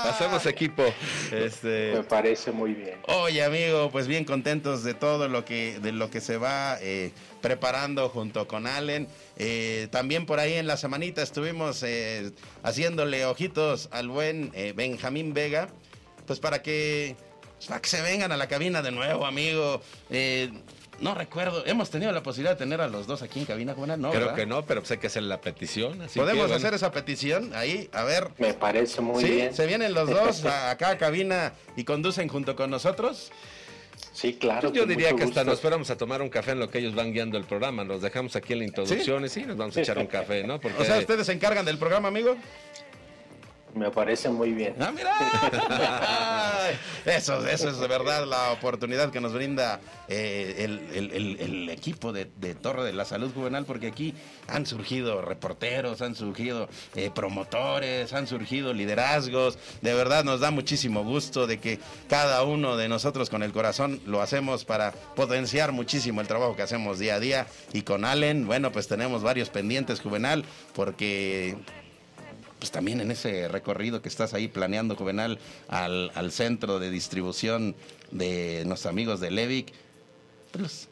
Hacemos equipo. Este, Me parece muy bien. Oye, amigo, pues bien contentos de todo lo que, de lo que se va eh, preparando junto con Allen. Eh, también por ahí en la semanita estuvimos eh, haciéndole ojitos al buen Benjamín Vega, pues para que, pues, para que se vengan a la cabina de nuevo, amigo. No recuerdo, hemos tenido la posibilidad de tener a los dos aquí en cabina, Juana, ¿no? creo ¿verdad? que no, pero pues hay que hacer la petición. así Podemos que, bueno. hacer esa petición ahí, a ver. Me parece muy sí, bien. se vienen los dos a- acá a cabina y conducen junto con nosotros. Sí, claro. Yo diría que hasta nos fuéramos a tomar un café en lo que ellos van guiando el programa. Nos dejamos aquí en la introducción y sí, nos vamos a echar un café, ¿no? Porque O sea, ¿ustedes se encargan del programa, amigo? Me parece muy bien. ¡Ah, mira! eso, eso es de verdad la oportunidad que nos brinda eh, el, el- equipo de, de Torre de la Salud Juvenal, porque aquí han surgido reporteros, han surgido eh, promotores, han surgido liderazgos. De verdad nos da muchísimo gusto de que cada uno de nosotros con el corazón lo hacemos para potenciar muchísimo el trabajo que hacemos día a día. Y con Allen, bueno, pues tenemos varios pendientes, Juvenal, porque pues también en ese recorrido que estás ahí planeando, Juvenal, al, al centro de distribución de nuestros amigos de Levic, pues los-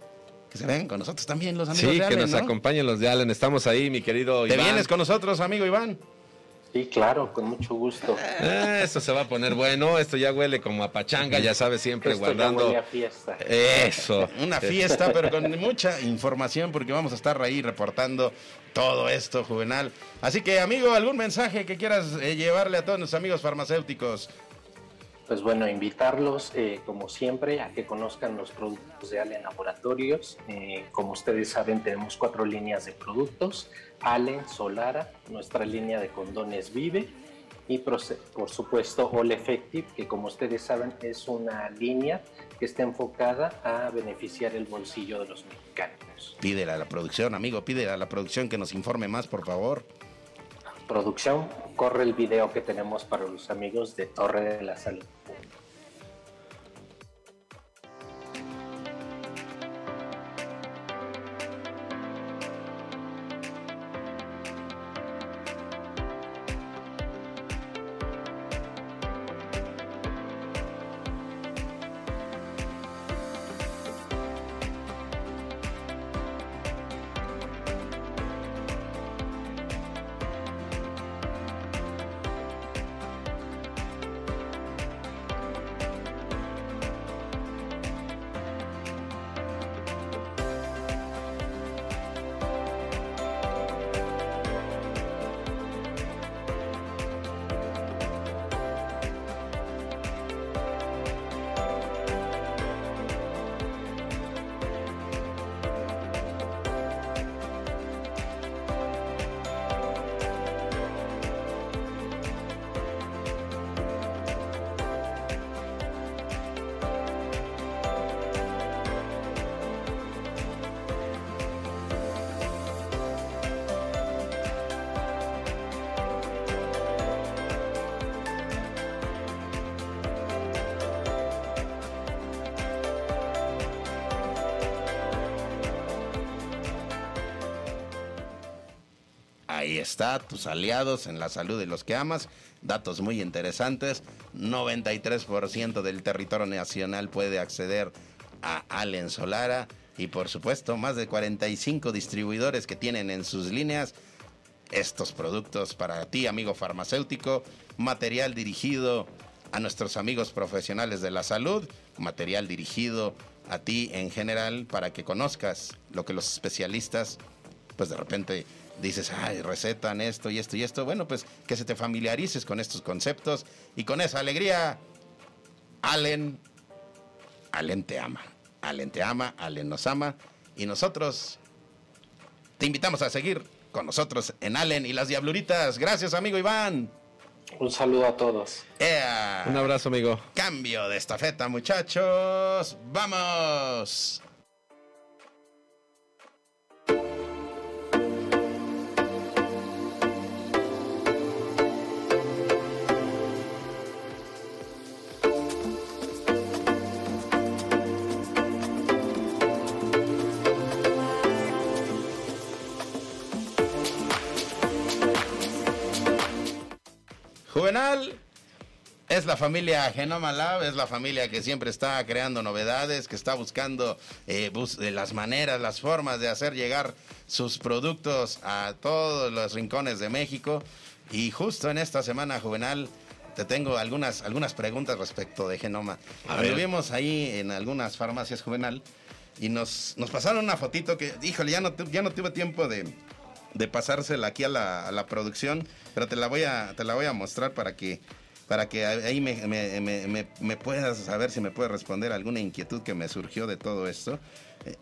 que se vengan con nosotros también los amigos Sí, de que Allen, nos ¿no? acompañen los de Allen. Estamos ahí, mi querido ¿Te Iván. vienes con nosotros, amigo Iván? Sí, claro, con mucho gusto. Eh, esto se va a poner bueno. Esto ya huele como a pachanga, ya sabes, siempre Esto ya guardando. huele a fiesta. Eso. Una fiesta, pero con mucha información, porque vamos a estar ahí reportando todo esto, Juvenal. Así que, amigo, ¿algún mensaje que quieras eh, llevarle a todos nuestros amigos farmacéuticos? Pues bueno, invitarlos, eh, como siempre, a que conozcan los productos de Allen Laboratorios. Eh, como ustedes saben, tenemos cuatro líneas de productos. Allen, Solara, nuestra línea de condones Vive y por supuesto All Effective, que como ustedes saben es una línea que está enfocada a beneficiar el bolsillo de los mexicanos. Pídele a la producción, amigo, pídele a la producción que nos informe más, por favor. Producción, corre el video que tenemos para los amigos de Torre de la Salud. Está, tus aliados en la salud de los que amas. Datos muy interesantes. 93% del territorio nacional puede acceder a Allen Solara. Y por supuesto, más de 45 distribuidores que tienen en sus líneas estos productos para ti, amigo farmacéutico. Material dirigido a nuestros amigos profesionales de la salud. Material dirigido a ti en general para que conozcas lo que los especialistas pues de repente dices, ay, recetan esto y esto y esto. Bueno, pues que se te familiarices con estos conceptos y con esa alegría, Allen, Allen te ama. Allen te ama, Allen nos ama y nosotros te invitamos a seguir con nosotros en Allen y las Diabluritas. Gracias, amigo Iván. Un saludo a todos. ¡Ea! Un abrazo, amigo. Cambio de estafeta, muchachos. ¡Vamos! Juvenal es la familia Genoma Lab, es la familia que siempre está creando novedades, que está buscando eh, bus- eh, las maneras, las formas de hacer llegar sus productos a todos los rincones de México. Y justo en esta semana, Juvenal, te tengo algunas, algunas preguntas respecto de Genoma. Estuvimos ahí en algunas farmacias, Juvenal, y nos, nos pasaron una fotito que, híjole, ya no, ya no tuve tiempo de, de pasársela aquí a la, la producción, pero te la voy a, te la voy a mostrar para que, para que ahí me, me- me- me- me puedas saber si me puedes responder alguna inquietud que me surgió de todo esto. Eh,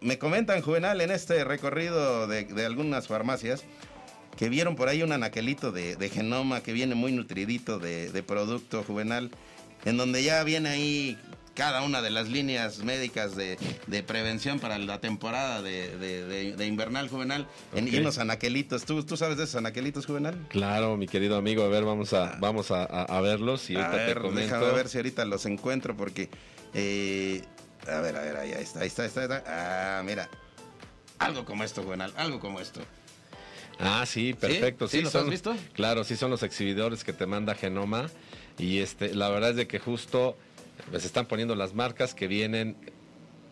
me comentan, Juvenal, en este recorrido de, de algunas farmacias, que vieron por ahí un anaquelito de, de genoma que viene muy nutridito de, de producto juvenal, en donde ya viene ahí cada una de las líneas médicas de, de prevención para la temporada de, de- de- de invernal juvenal en, y Ok. unos anaquelitos. ¿Tú, ¿Tú sabes de esos anaquelitos juvenal? Claro, mi querido amigo, a ver, vamos a, vamos a, a- a verlos y A ahorita ver, te déjame ver si ahorita los encuentro porque... eh, a ver, a ver, ahí está, ahí está, ahí está, ahí está. Ah, mira. Algo como esto, juvenal, algo como esto. Ah, sí, perfecto. ¿Sí? ¿Los has visto? Claro, sí son los exhibidores que te manda Genoma. Y este, la verdad es de que justo pues, están poniendo las marcas que vienen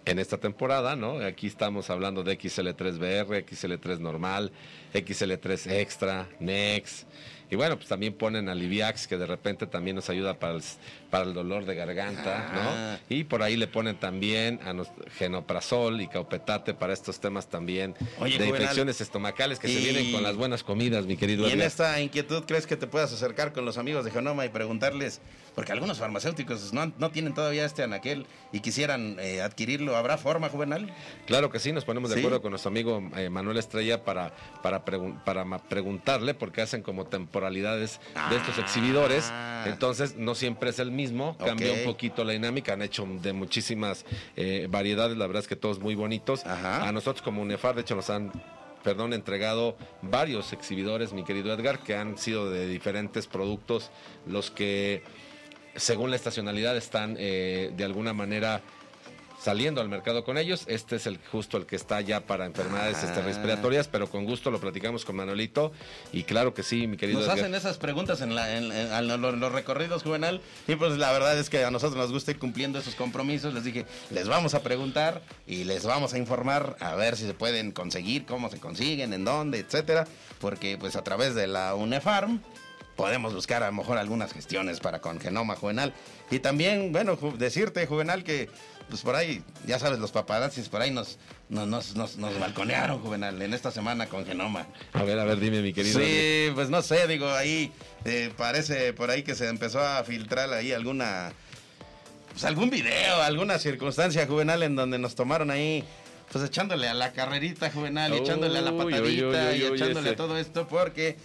en esta temporada, ¿no? Aquí estamos hablando de XL3BR, XL3 normal, XL3 extra, Nex. Y bueno, pues también ponen Aliviax, que de repente también nos ayuda para el, para el dolor de garganta, Ah. ¿no? Y por ahí le ponen también a nos- genoprazol y caupetate para estos temas también Oye, de Juvenal, infecciones estomacales que se vienen con las buenas comidas, mi querido Y en esta inquietud, ¿crees que te puedas acercar con los amigos de Genoma y preguntarles? Porque algunos farmacéuticos no, no tienen todavía este anaquel y quisieran eh, adquirirlo. ¿Habrá forma, Juvenal? Claro que sí, nos ponemos de ¿Sí? acuerdo con nuestro amigo eh, Manuel Estrella para, para, pregun- para preguntarle, porque hacen como temporalidades de estos Ah. exhibidores. Entonces, no siempre es el mismo, cambia Ok. un poquito la dinámica. Han hecho de muchísimas eh, variedades, la verdad es que todos muy bonitos. Ajá. A nosotros, como UNEFAR, de hecho, nos han. Perdón, entregado varios exhibidores, mi querido Edgar, que han sido de diferentes productos, los que según la estacionalidad están eh, de alguna manera saliendo al mercado con ellos. Este es el justo el que está ya para enfermedades este, Ah. respiratorias, pero con gusto lo platicamos con Manuelito. Y claro que sí, mi querido Nos Edgar. hacen esas preguntas en, la- en- en- en los, los recorridos, Juvenal. Y pues la verdad es que a nosotros nos gusta ir cumpliendo esos compromisos. Les dije, les vamos a preguntar y les vamos a informar a ver si se pueden conseguir, cómo se consiguen, en dónde, etcétera. Porque pues a través de la UNEFARM podemos buscar a lo mejor algunas gestiones para con genoma juvenal. Y también, bueno, ju- decirte, Juvenal, que pues por ahí, ya sabes, los paparazzis por ahí nos, nos, nos, nos, nos balconearon, Juvenal, en esta semana con genoma. A ver, a ver, dime, mi querido. Sí, pues no sé, digo, ahí eh, parece por ahí que se empezó a filtrar ahí alguna, pues algún video, alguna circunstancia juvenal en donde nos tomaron ahí, pues echándole a la carrerita juvenal, echándole a la uy, patadita uy, uy, y echándole a todo esto porque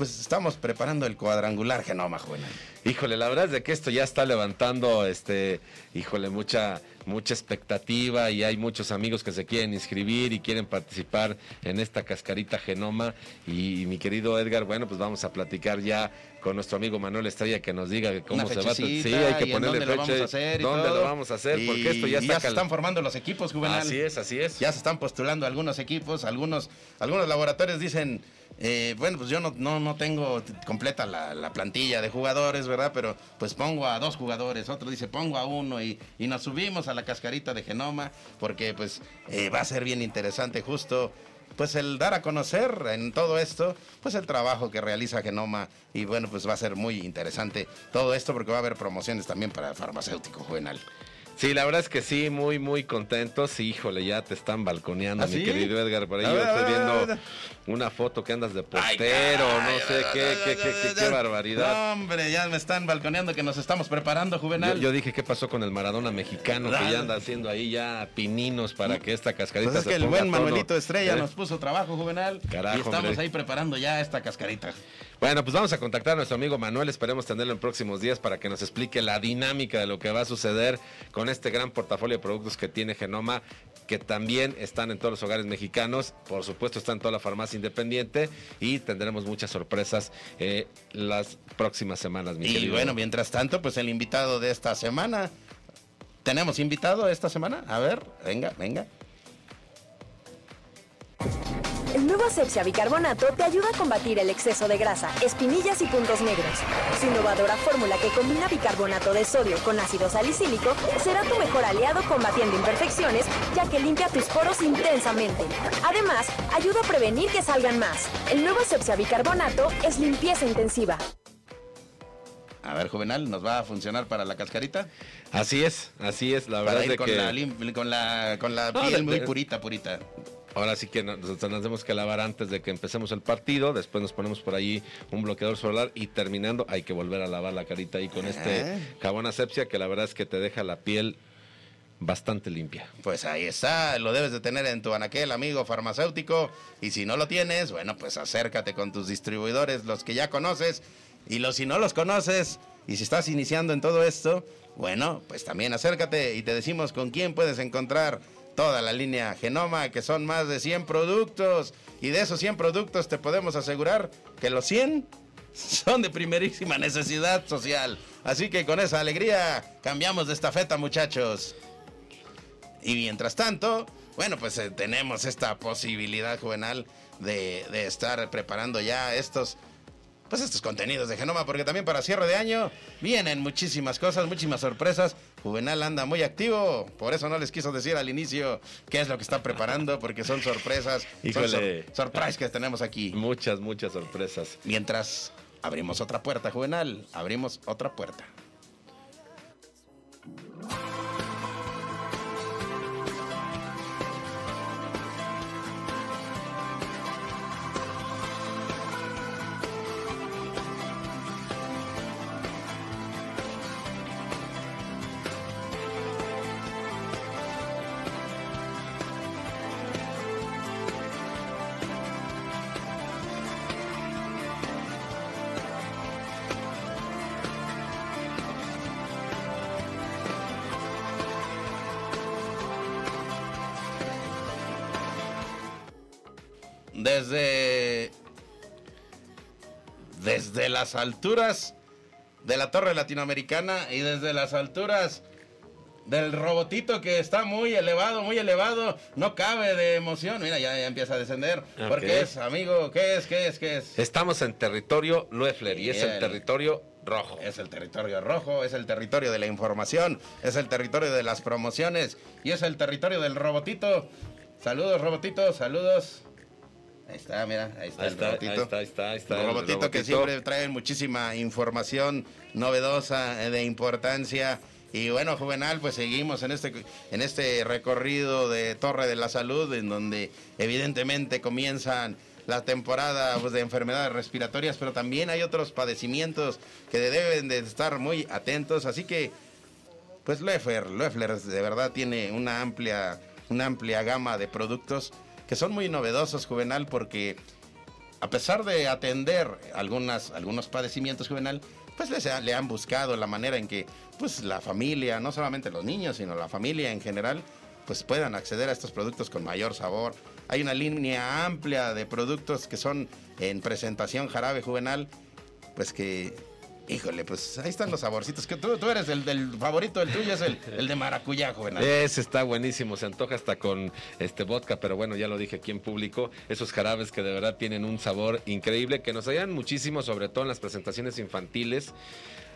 pues estamos preparando el cuadrangular genoma juvenal. Híjole, la verdad es de que esto ya está levantando, este, híjole, mucha, mucha expectativa y hay muchos amigos que se quieren inscribir y quieren participar en esta cascarita genoma. Y, mi querido Edgar, bueno, pues vamos a platicar ya con nuestro amigo Manuel Estrella que nos diga cómo se va a... Sí, hay que ponerle dónde lo vamos a hacer y ¿Dónde todo. lo vamos a hacer? Porque esto ya está... se cal- están formando los equipos juvenal. Así es, así es. Ya se están postulando algunos equipos, algunos, algunos laboratorios dicen, eh, bueno, pues yo no, no, no tengo completa la, la plantilla de jugadores, ¿verdad? Pero pues pongo a dos jugadores, otro dice pongo a uno y, y nos subimos a la cascarita de genoma porque pues eh, va a ser bien interesante justo pues el dar a conocer en todo esto, pues el trabajo que realiza Genoma y bueno, pues va a ser muy interesante todo esto porque va a haber promociones también para el farmacéutico juvenal. Sí, la verdad es que sí, muy, muy contentos. Híjole, ya te están balconeando, ¿Ah, mi sí? querido Edgar. Por ahí yo estoy viendo. Una foto que andas de Ay, caray, no sé qué, qué, qué, qué, qué barbaridad. Hombre, ya me están balconeando que nos estamos preparando, Juvenal. yo dije, ¿qué pasó con el Maradona mexicano? Que ya anda haciendo ahí ya pininos para que esta cascarita Pues es se que el buen. Manuelito Estrella ¿Eh? nos puso trabajo, Juvenal. Carajo, y estamos hombre. ahí preparando ya esta cascarita. Bueno, pues vamos a contactar a nuestro amigo Manuel, esperemos tenerlo en próximos días para que nos explique la dinámica de lo que va a suceder con este gran portafolio de productos que tiene Genoma, que también están en todos los hogares mexicanos, por supuesto está en toda la farmacia independiente y tendremos muchas sorpresas eh, las próximas semanas, mi Y querido. bueno, mientras tanto, pues el invitado de esta semana. ¿Tenemos invitado esta semana? A ver, venga, venga. El nuevo Asepsia Bicarbonato te ayuda a combatir el exceso de grasa, espinillas y puntos negros. Su innovadora fórmula que combina bicarbonato de sodio con ácido salicílico será tu mejor aliado combatiendo imperfecciones, ya que limpia tus poros intensamente. Además, ayuda a prevenir que salgan más. El nuevo Asepsia Bicarbonato es limpieza intensiva. A ver, Juvenal, ¿nos va a funcionar para la cascarita? Así es, así es, la verdad Para es ir de con, que... la, lim- con la, con la No, piel de- muy de- purita, purita. Ahora sí que nos, nos tenemos que lavar antes de que empecemos el partido, después nos ponemos por ahí un bloqueador solar y terminando hay que volver a lavar la carita ahí con este Ah. jabón asepsia que la verdad es que te deja la piel bastante limpia. Pues ahí está, lo debes de tener en tu anaquel, amigo farmacéutico. Y si no lo tienes, bueno, pues acércate con tus distribuidores, los que ya conoces. Y los si no los conoces, y si estás iniciando en todo esto, bueno, pues también acércate y te decimos con quién puedes encontrar toda la línea Genoma, que son más de 100 productos. Y de esos 100 productos te podemos asegurar que los 100 son de primerísima necesidad social. Así que con esa alegría cambiamos de estafeta, muchachos. Y mientras tanto, bueno, pues eh, tenemos esta posibilidad juvenal de, de estar preparando ya estos pues estos contenidos de Genoma, porque también para cierre de año vienen muchísimas cosas, muchísimas sorpresas. Juvenal anda muy activo, por eso no les quiso decir al inicio qué es lo que está preparando, porque son sorpresas, son Híjole. sor- surprise que tenemos aquí. Muchas, muchas sorpresas. Mientras abrimos otra puerta, Juvenal, abrimos otra puerta. Las alturas de la Torre Latinoamericana y desde las alturas del robotito que está muy elevado, muy elevado, no cabe de emoción. Mira, ya, ya empieza a descender. Ok. Porque es, amigo, ¿qué es? ¿Qué es? ¿Qué es? Estamos en territorio Loeffler y es el territorio rojo. Es el territorio rojo, es el territorio de la información, es el territorio de las promociones y es el territorio del robotito. Saludos, robotito, saludos. Ahí está, mira, ahí está Ahí el está, robotito. ahí está, ahí está, ahí está El el robotito, que siempre trae muchísima información novedosa, eh, de importancia. Y bueno, Juvenal, pues seguimos en este, en este recorrido de Torre de la Salud, en donde evidentemente comienzan la temporada pues, de enfermedades respiratorias, pero también hay otros padecimientos que deben de estar muy atentos. Así que, pues Loeffler, Loeffler de verdad tiene una amplia, una amplia gama de productos que son muy novedosos, Juvenal, porque a pesar de atender algunas, algunos padecimientos juvenal, pues les le han buscado la manera en que pues la familia, no solamente los niños, sino la familia en general, pues puedan acceder a estos productos con mayor sabor. Hay una línea amplia de productos que son en presentación jarabe juvenal, pues que, híjole, pues ahí están los saborcitos. Que tú, tú eres el del favorito, el tuyo es el, el de maracuyá juvenal. Ese está buenísimo, se antoja hasta con este vodka, pero bueno, ya lo dije aquí en público, esos jarabes que de verdad tienen un sabor increíble, que nos ayudan muchísimo, sobre todo en las presentaciones infantiles,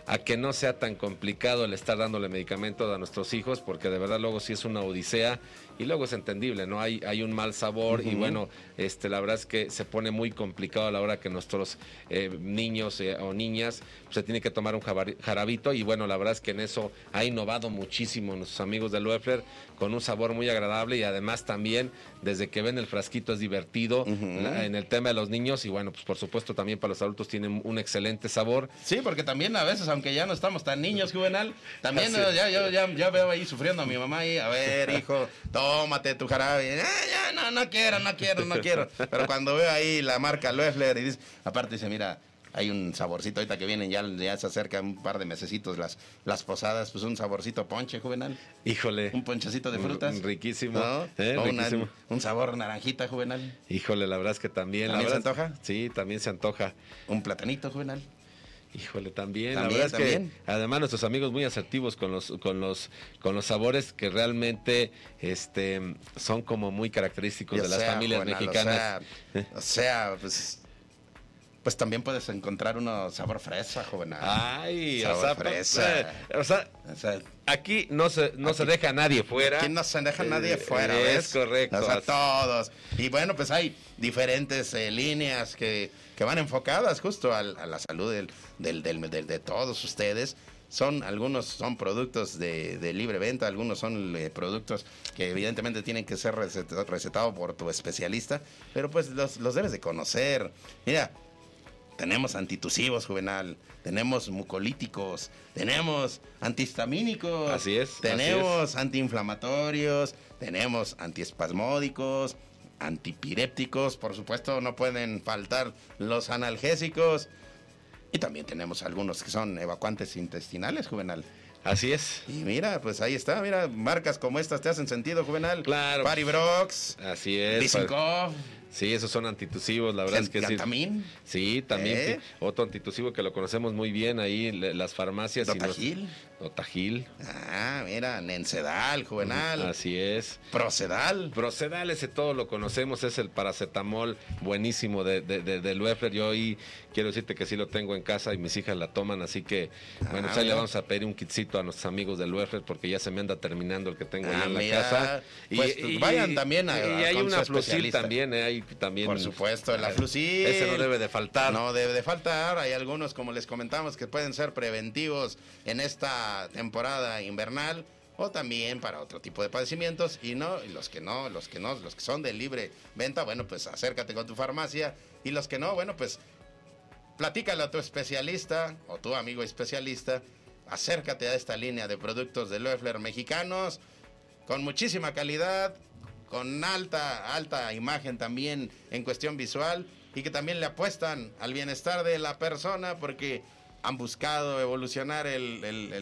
a que no sea tan complicado el estar dándole medicamento a nuestros hijos, porque de verdad luego sí es una odisea y luego es entendible, ¿no? Hay, hay un mal sabor y bueno, este, la verdad es que se pone muy complicado a la hora que nuestros eh, niños eh, o niñas pues, se tienen que tomar un jarabito y bueno, la verdad es que en eso ha innovado muchísimo nuestros amigos de Loeffler con un sabor muy agradable y además también desde que ven el frasquito es divertido la- en el tema de los niños y bueno, pues por supuesto también para los adultos tienen un excelente sabor. Sí, porque también a veces, aunque ya no estamos tan niños, Juvenal, también ya, ya, ya, ya veo ahí sufriendo a mi mamá ahí, a ver, hijo, tómate tu jarabe. "Ah, ya, no, no quiero, no quiero, no quiero. Pero cuando veo ahí la marca Loeffler y dice, aparte dice, mira, hay un saborcito ahorita que vienen, ya, ya se acerca un par de mesecitos las, las posadas, pues un saborcito ponche, Juvenal, Híjole. un ponchecito de frutas. Riquísimo. ¿no? eh, una- riquísimo. un sabor naranjita, Juvenal, Híjole, la verdad es que también. la ¿También se verdad es- antoja? Sí, también se antoja. un platanito, Juvenal. Híjole, también. También, la verdad es que además nuestros amigos muy asertivos con los con los con los sabores que realmente este son como muy característicos de las sea, familias mexicanas. O sea, o sea, pues, pues también puedes encontrar uno sabor fresa, Juvenal. Ay, o Sabor sea, fresa. eh, o sea, O sea, aquí no se no se deja a nadie fuera. aquí no se deja nadie Eh, fuera, es ¿ves? correcto. O sea, todos. Y bueno, pues hay diferentes eh, líneas que, que van enfocadas justo al- a, la salud del, del, del- del- de todos ustedes. Son, algunos son productos de, de libre venta, algunos son eh, productos que evidentemente tienen que ser receta- recetados por tu especialista, pero pues los, los debes de conocer. Mira, tenemos antitusivos, Juvenal, tenemos mucolíticos, tenemos antihistamínicos. Así es, así Tenemos antiinflamatorios, tenemos antiespasmódicos, antipirépticos, por supuesto, no pueden faltar los analgésicos. Y también tenemos algunos que son evacuantes intestinales, Juvenal. Así es. Y mira, pues ahí está, mira, marcas como estas te hacen sentido, Juvenal. Claro. Paribrox, Así es. Disincov, Sí, esos son antitusivos, la verdad es que sí. Gentamín, Sí, también. ¿Eh? sí. Otro antitusivo que lo conocemos muy bien ahí, las farmacias. y nos- Dotagil. Ah, mira, Nencedal, Juvenal, Así es. Procedal. Procedal, ese todo lo conocemos, es el paracetamol buenísimo de, de, de, de Loeffler. Yo ahí quiero decirte que sí lo tengo en casa y mis hijas la toman, así que, bueno, Ah, pues le vamos a pedir un kitcito a nuestros amigos de Loeffler porque ya se me anda terminando el que tengo ahí Ah, en la casa. Pues, vayan también a- Y hay una Flusil también, eh, hay también. Por supuesto, la eh, Flusil. Ese no debe de faltar. No debe de faltar. Hay algunos, como les comentamos, que pueden ser preventivos en esta temporada invernal o también para otro tipo de padecimientos. Y no y los que no, los que no, los que son de libre venta, bueno, pues acércate con tu farmacia. Y los que no, bueno, pues platícale a tu especialista o tu amigo especialista, acércate a esta línea de productos de Loeffler mexicanos con muchísima calidad, con alta, alta imagen también en cuestión visual y que también le apuestan al bienestar de la persona porque han buscado evolucionar el, el-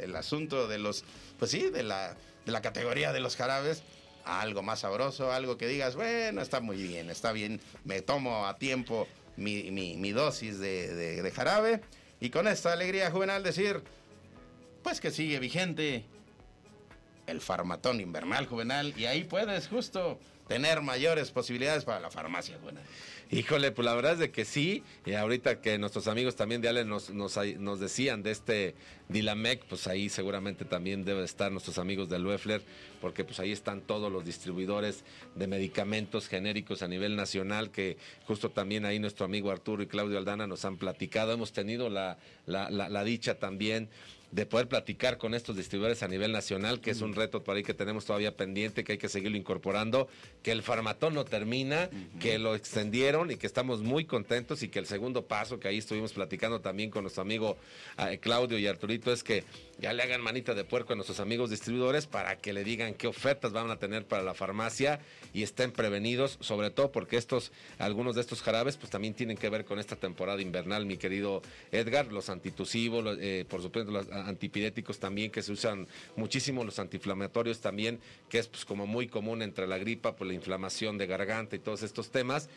el- asunto de los, pues sí, de la, de la categoría de los jarabes a algo más sabroso, algo que digas, bueno, está muy bien, está bien, me tomo a tiempo mi, mi- mi dosis de, de- jarabe y con esta alegría juvenal decir, pues que sigue vigente el farmatón invernal juvenal y ahí puedes justo tener mayores posibilidades para la farmacia juvenal. Híjole, pues la verdad es de que sí. Y ahorita que nuestros amigos también de Ale nos, decían de este Dilamec, pues ahí seguramente también debe estar nuestros amigos de Loeffler, porque pues ahí están todos los distribuidores de medicamentos genéricos a nivel nacional, que justo también ahí nuestro amigo Arturo y Claudio Aldana nos han platicado. Hemos tenido la dicha también de poder platicar con estos distribuidores a nivel nacional, que es un reto por ahí que tenemos todavía pendiente, que hay que seguirlo incorporando, que el farmatón no termina, que lo extendieron y que estamos muy contentos y que el segundo paso, que ahí estuvimos platicando también con nuestro amigo eh, Claudio y Arturito, es que ya le hagan manita de puerco a nuestros amigos distribuidores para que le digan qué ofertas van a tener para la farmacia y estén prevenidos, sobre todo porque estos, algunos de estos jarabes, pues también tienen que ver con esta temporada invernal, mi querido Edgar, los antitusivos, eh, por supuesto los antipiréticos también que se usan muchísimo, los antiinflamatorios también, que es pues como muy común entre la gripa, por la inflamación de garganta y todos estos temas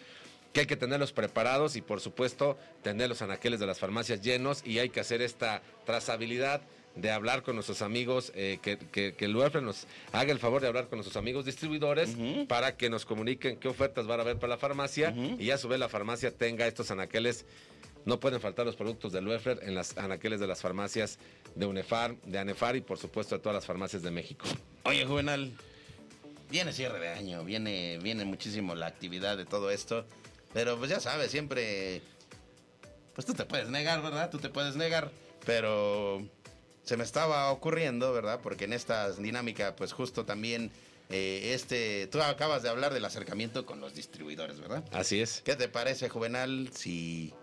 que hay que tenerlos preparados y por supuesto tener los anaqueles de las farmacias llenos y hay que hacer esta trazabilidad de hablar con nuestros amigos, eh, que, que, que el UEFRE nos haga el favor de hablar con nuestros amigos distribuidores para que nos comuniquen qué ofertas van a haber para la farmacia y a su vez la farmacia tenga estos anaqueles. No pueden faltar los productos del UEFRE en las anaqueles de las farmacias de UNEFAR, de ANEFAR y por supuesto de todas las farmacias de México. Oye, Juvenal, viene cierre de año, viene, viene muchísimo la actividad de todo esto, pero pues ya sabes, siempre, pues tú te puedes negar, ¿verdad? Tú te puedes negar, pero se me estaba ocurriendo, ¿verdad? Porque en esta dinámica, pues justo también, eh, este, tú acabas de hablar del acercamiento con los distribuidores, ¿verdad? Así es. ¿Qué te parece, Juvenal, si...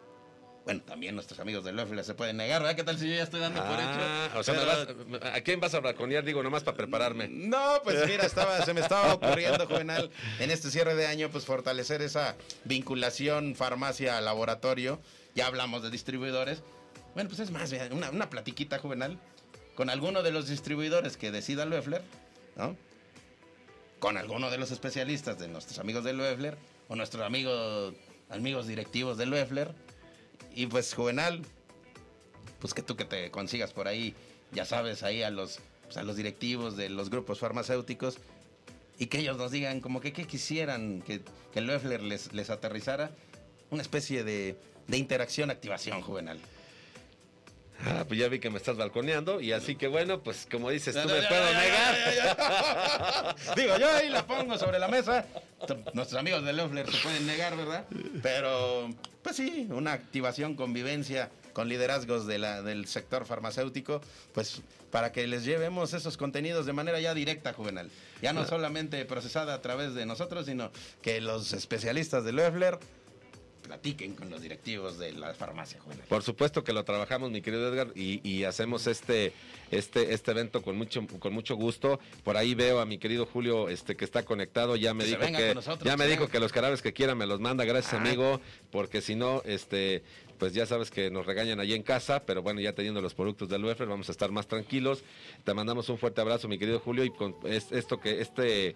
Bueno, también nuestros amigos de Loeffler se pueden negar, ¿verdad? ¿Qué tal si yo ya estoy dando por Ah, hecho? o sea, me vas- ¿a quién vas a braconear? Digo, nomás para prepararme. No, pues mira, estaba, se me estaba ocurriendo, Juvenal, en este cierre de año, pues fortalecer esa vinculación farmacia-laboratorio. Ya hablamos de distribuidores. Bueno, pues es más, una, una platiquita, Juvenal, con alguno de los distribuidores que decida Loeffler, ¿no? Con alguno de los especialistas de nuestros amigos de Loeffler, o nuestros amigos, amigos directivos de Loeffler. Y pues, Juvenal, pues que tú que te consigas por ahí, ya sabes, ahí a los, pues, a los directivos de los grupos farmacéuticos y que ellos nos digan como que qué quisieran que, que Loeffler les, les aterrizara una especie de, de interacción-activación juvenal. Ah, pues ya vi que me estás balconeando y así que bueno, pues como dices, tú me puedo negar. Digo, yo ahí la pongo sobre la mesa. Nuestros amigos de Loeffler se pueden negar, ¿verdad? Pero, pues sí, una activación, convivencia con liderazgos de la, del sector farmacéutico, pues para que les llevemos esos contenidos de manera ya directa, juvenal. Ya no solamente procesada a través de nosotros, sino que los especialistas de Loeffler platiquen con los directivos de la farmacia juvenil. Por supuesto que lo trabajamos, mi querido Edgar, y, y hacemos este, este, este evento con mucho, con mucho gusto. Por ahí veo a mi querido Julio, este, que está conectado, ya me Que dijo que, nosotros, ya me dijo que los carabes que quiera me los manda, gracias Ah. amigo, porque si no, este, pues ya sabes que nos regañan allí en casa, pero bueno, ya teniendo los productos del UEFR, vamos a estar más tranquilos. Te mandamos un fuerte abrazo, mi querido Julio, y con es- esto que, este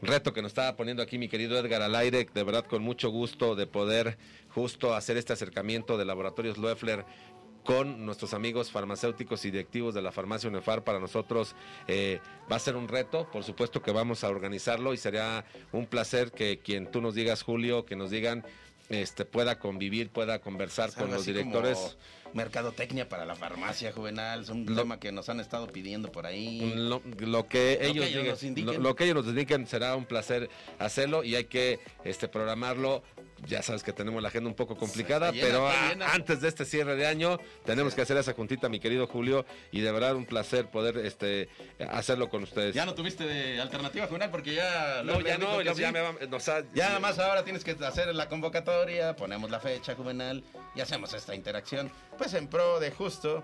reto que nos estaba poniendo aquí mi querido Edgar al aire, de verdad con mucho gusto de poder justo hacer este acercamiento de Laboratorios Loeffler con nuestros amigos farmacéuticos y directivos de la farmacia UNEFAR. Para nosotros eh, va a ser un reto, por supuesto que vamos a organizarlo y sería un placer que quien tú nos digas, Julio, que nos digan, este, pueda convivir, pueda conversar Es con los directores. como mercadotecnia para la farmacia juvenil, es un Lo- tema que nos han estado pidiendo por ahí. Lo, lo que Lo ellos que ellos digan, nos indiquen. lo, lo que ellos nos indiquen será un placer hacerlo y hay que este programarlo. Ya sabes que tenemos la agenda un poco complicada, llena, pero a- antes de este cierre de año tenemos que hacer esa juntita, mi querido Julio, y de verdad un placer poder este hacerlo con ustedes. Ya no tuviste de alternativa juvenil porque ya... no, ya no, ya, ya me va- o sea, Ya nada más ahora tienes que hacer la convocatoria, ponemos la fecha juvenil y hacemos esta interacción, pues en pro de justo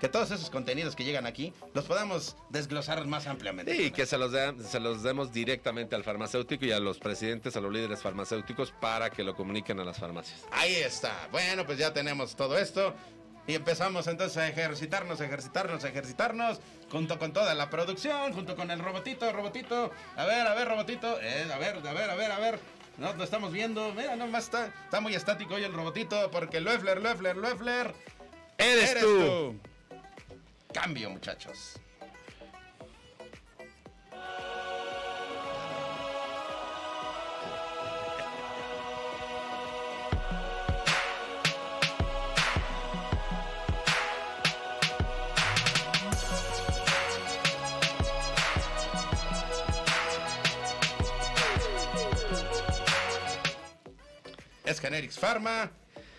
que todos esos contenidos que llegan aquí los podamos desglosar más ampliamente. Sí, Juvenal. que se los, de- se los demos directamente al farmacéutico y a los presidentes, a los líderes farmacéuticos para que lo comuniquen a las farmacias. Ahí está. Bueno, pues ya tenemos todo esto. Y empezamos entonces a ejercitarnos, ejercitarnos, ejercitarnos, junto con toda la producción, junto con el robotito, robotito. A ver, a ver, robotito. Eh, a ver, a ver, a ver, a ver. No lo estamos viendo. Mira, nomás está, está muy estático hoy el robotito, porque Loeffler, Loeffler, Loeffler. ¡Eres, tú! Cambio, muchachos. Generics Pharma,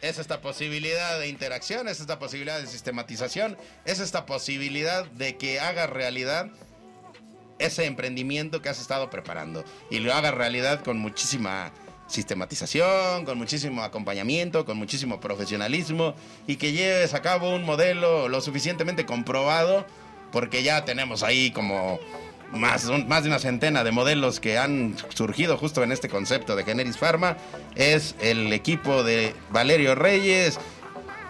es esta posibilidad de interacción, es esta posibilidad de sistematización, es esta posibilidad de que haga realidad ese emprendimiento que has estado preparando. Y lo haga realidad con muchísima sistematización, con muchísimo acompañamiento, con muchísimo profesionalismo y que lleves a cabo un modelo lo suficientemente comprobado porque ya tenemos ahí como más, más de una centena de modelos que han surgido justo en este concepto de Generis Pharma. Es el equipo de Valerio Reyes,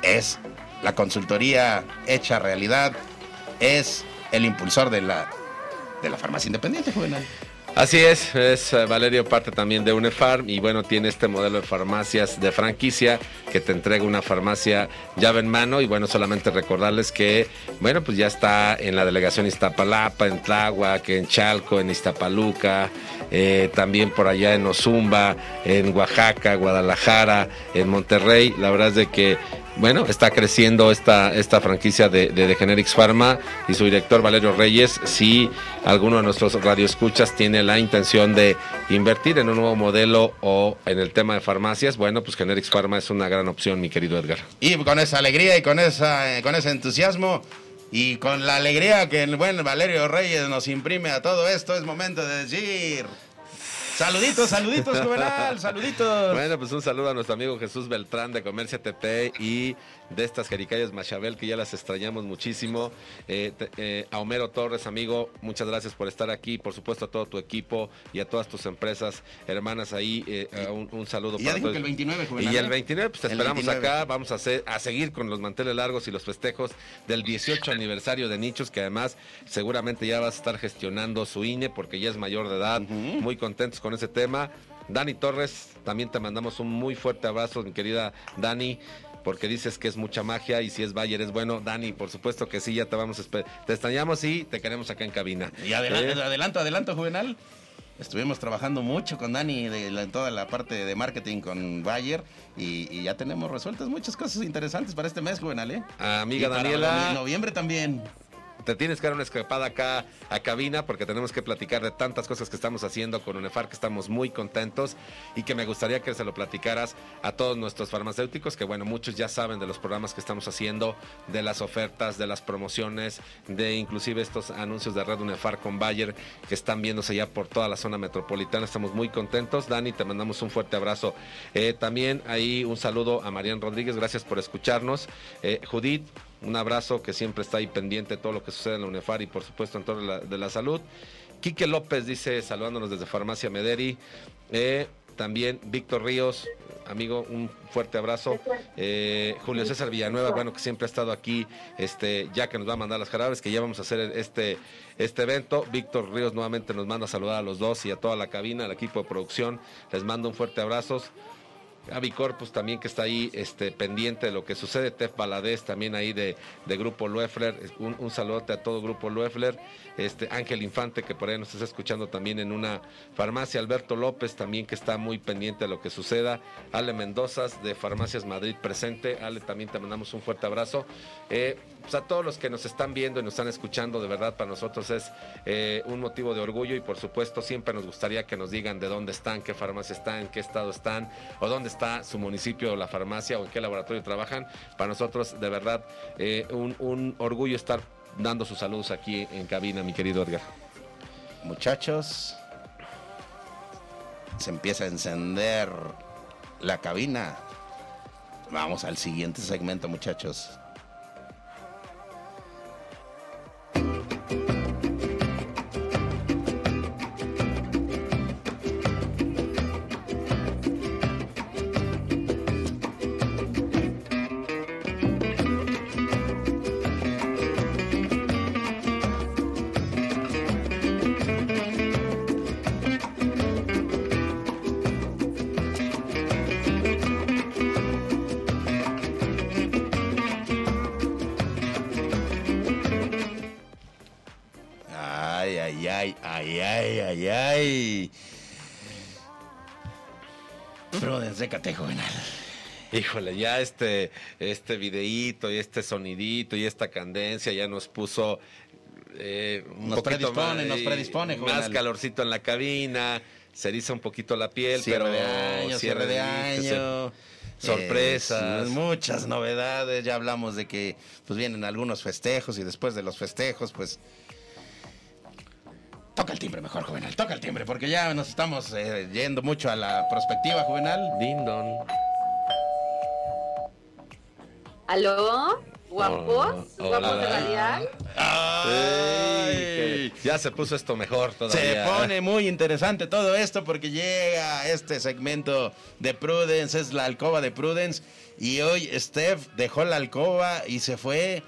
es la consultoría hecha realidad, es el impulsor de la, de la farmacia independiente, Juvenal. Así es, es eh, Valerio parte también de UNEFARM y bueno, tiene este modelo de farmacias de franquicia que te entrega una farmacia llave en mano y bueno, solamente recordarles que bueno, pues ya está en la delegación Iztapalapa, en Tláhuac, en Chalco, en Iztapaluca, eh, también por allá en Ozumba, en Oaxaca, Guadalajara, en Monterrey, la verdad es de que bueno, está creciendo esta, esta franquicia de, de, Generics Pharma y su director Valerio Reyes. Si alguno de nuestros radioescuchas tiene la intención de invertir en un nuevo modelo o en el tema de farmacias, bueno, pues Generics Pharma es una gran opción, mi querido Edgar. Y con esa alegría y con, esa, con ese entusiasmo y con la alegría que el buen Valerio Reyes nos imprime a todo esto, es momento de decir... Saluditos, saluditos, Juvenal, saluditos. Bueno, pues un saludo a nuestro amigo Jesús Beltrán de Comercia TP y de estas jericayas Machabel, que ya las extrañamos muchísimo. Eh, eh, a Homero Torres, amigo, muchas gracias por estar aquí. Por supuesto, a todo tu equipo y a todas tus empresas hermanas ahí. eh, un, un saludo Y ya para dijo todos. que el 29, Juvenal. Y el ¿eh? 29, pues te esperamos 29. acá. Vamos a, hacer, a seguir con los manteles largos y los festejos del 18 aniversario de Nichos, que además seguramente ya vas a estar gestionando su INE porque ya es mayor de edad. Muy contentos con ese tema. Dani Torres, también te mandamos un muy fuerte abrazo, mi querida Dani. Porque dices que es mucha magia y si es Bayer es bueno. Dani, por supuesto que sí, ya te vamos a esper- Te extrañamos y te queremos acá en cabina. Y adelanto, Eh, adelanto, adelanto, Juvenal. Estuvimos trabajando mucho con Dani de la- en toda la parte de marketing con Bayer y, y ya tenemos resueltas muchas cosas interesantes para este mes, Juvenal, ¿eh? Amiga Y para Daniela. novie- noviembre también. Te tienes que dar una escapada acá a cabina porque tenemos que platicar de tantas cosas que estamos haciendo con UNEFAR, que estamos muy contentos y que me gustaría que se lo platicaras a todos nuestros farmacéuticos, que bueno, muchos ya saben de los programas que estamos haciendo, de las ofertas, de las promociones, de inclusive estos anuncios de Red UNEFAR con Bayer que están viéndose ya por toda la zona metropolitana. Estamos muy contentos. Dani, te mandamos un fuerte abrazo. Eh, también ahí un saludo a Marian Rodríguez, gracias por escucharnos. Eh, Judith, un abrazo que siempre está ahí pendiente de todo lo que sucede en la UNEFAR y por supuesto en torno de la, salud. Quique López dice, saludándonos desde Farmacia Mederi. Eh, también Víctor Ríos, amigo, un fuerte abrazo. Eh, Julio César Villanueva, bueno, que siempre ha estado aquí, este, ya que nos va a mandar las jarabes, que ya vamos a hacer este, este evento. Víctor Ríos nuevamente nos manda a saludar a los dos y a toda la cabina, al equipo de producción. Les mando un fuerte abrazo. Avi Corpus también que está ahí este, pendiente de lo que sucede, Tef Baladés también ahí de, Grupo Luefler, un, un saludote a todo Grupo Luefler, este, Ángel Infante que por ahí nos está escuchando también en una farmacia, Alberto López también que está muy pendiente de lo que suceda, Ale Mendoza de Farmacias Madrid presente, Ale también te mandamos un fuerte abrazo. Eh, a todos los que nos están viendo y nos están escuchando, de verdad para nosotros es eh, un motivo de orgullo y por supuesto siempre nos gustaría que nos digan de dónde están, qué farmacia están, en qué estado están o dónde está su municipio o la farmacia o en qué laboratorio trabajan. Para nosotros de verdad eh, un, un orgullo estar dando sus saludos aquí en cabina, mi querido Edgar. Muchachos, se empieza a encender la cabina. Vamos al siguiente segmento, muchachos. Híjole, ya este, este videíto y este sonidito y esta candencia ya nos puso eh, nos predispone, más, nos predispone, más calorcito en la cabina, se eriza un poquito la piel, cierre pero de año, cierre de año. Sorpresas. muchas novedades, ya hablamos de que pues vienen algunos festejos y después de los festejos pues Toca el timbre mejor, Juvenal, toca el timbre, porque ya nos estamos eh, yendo mucho a la perspectiva, Juvenal. Dindon. ¿Aló? ¿Guapos? ¿Guapos de realidad? ya se puso esto mejor todavía. Se pone muy interesante todo esto porque llega este segmento de Prudence, es la alcoba de Prudence. Y hoy Steph dejó la alcoba y se fue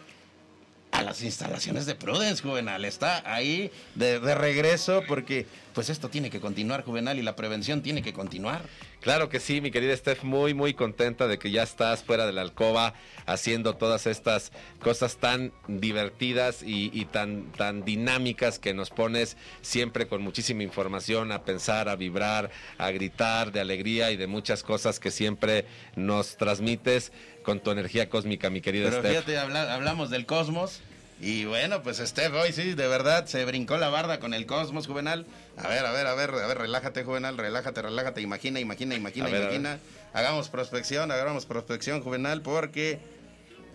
a las instalaciones de Prudence, Juvenal. Está ahí de, regreso porque pues esto tiene que continuar, Juvenal, y la prevención tiene que continuar. Claro que sí, mi querida Steph, muy, muy contenta de que ya estás fuera de la alcoba haciendo todas estas cosas tan divertidas y, tan, tan dinámicas que nos pones siempre con muchísima información a pensar, a vibrar, a gritar de alegría y de muchas cosas que siempre nos transmites con tu energía cósmica, mi querida Pero Fíjate, hablamos del cosmos y bueno, pues Steph hoy sí, de verdad, se brincó la barda con el Cosmos Juvenal. A ver, a ver, a ver, a ver, relájate Juvenal, relájate, relájate, imagina, imagina, imagina, imagina. Hagamos prospección, hagamos prospección Juvenal porque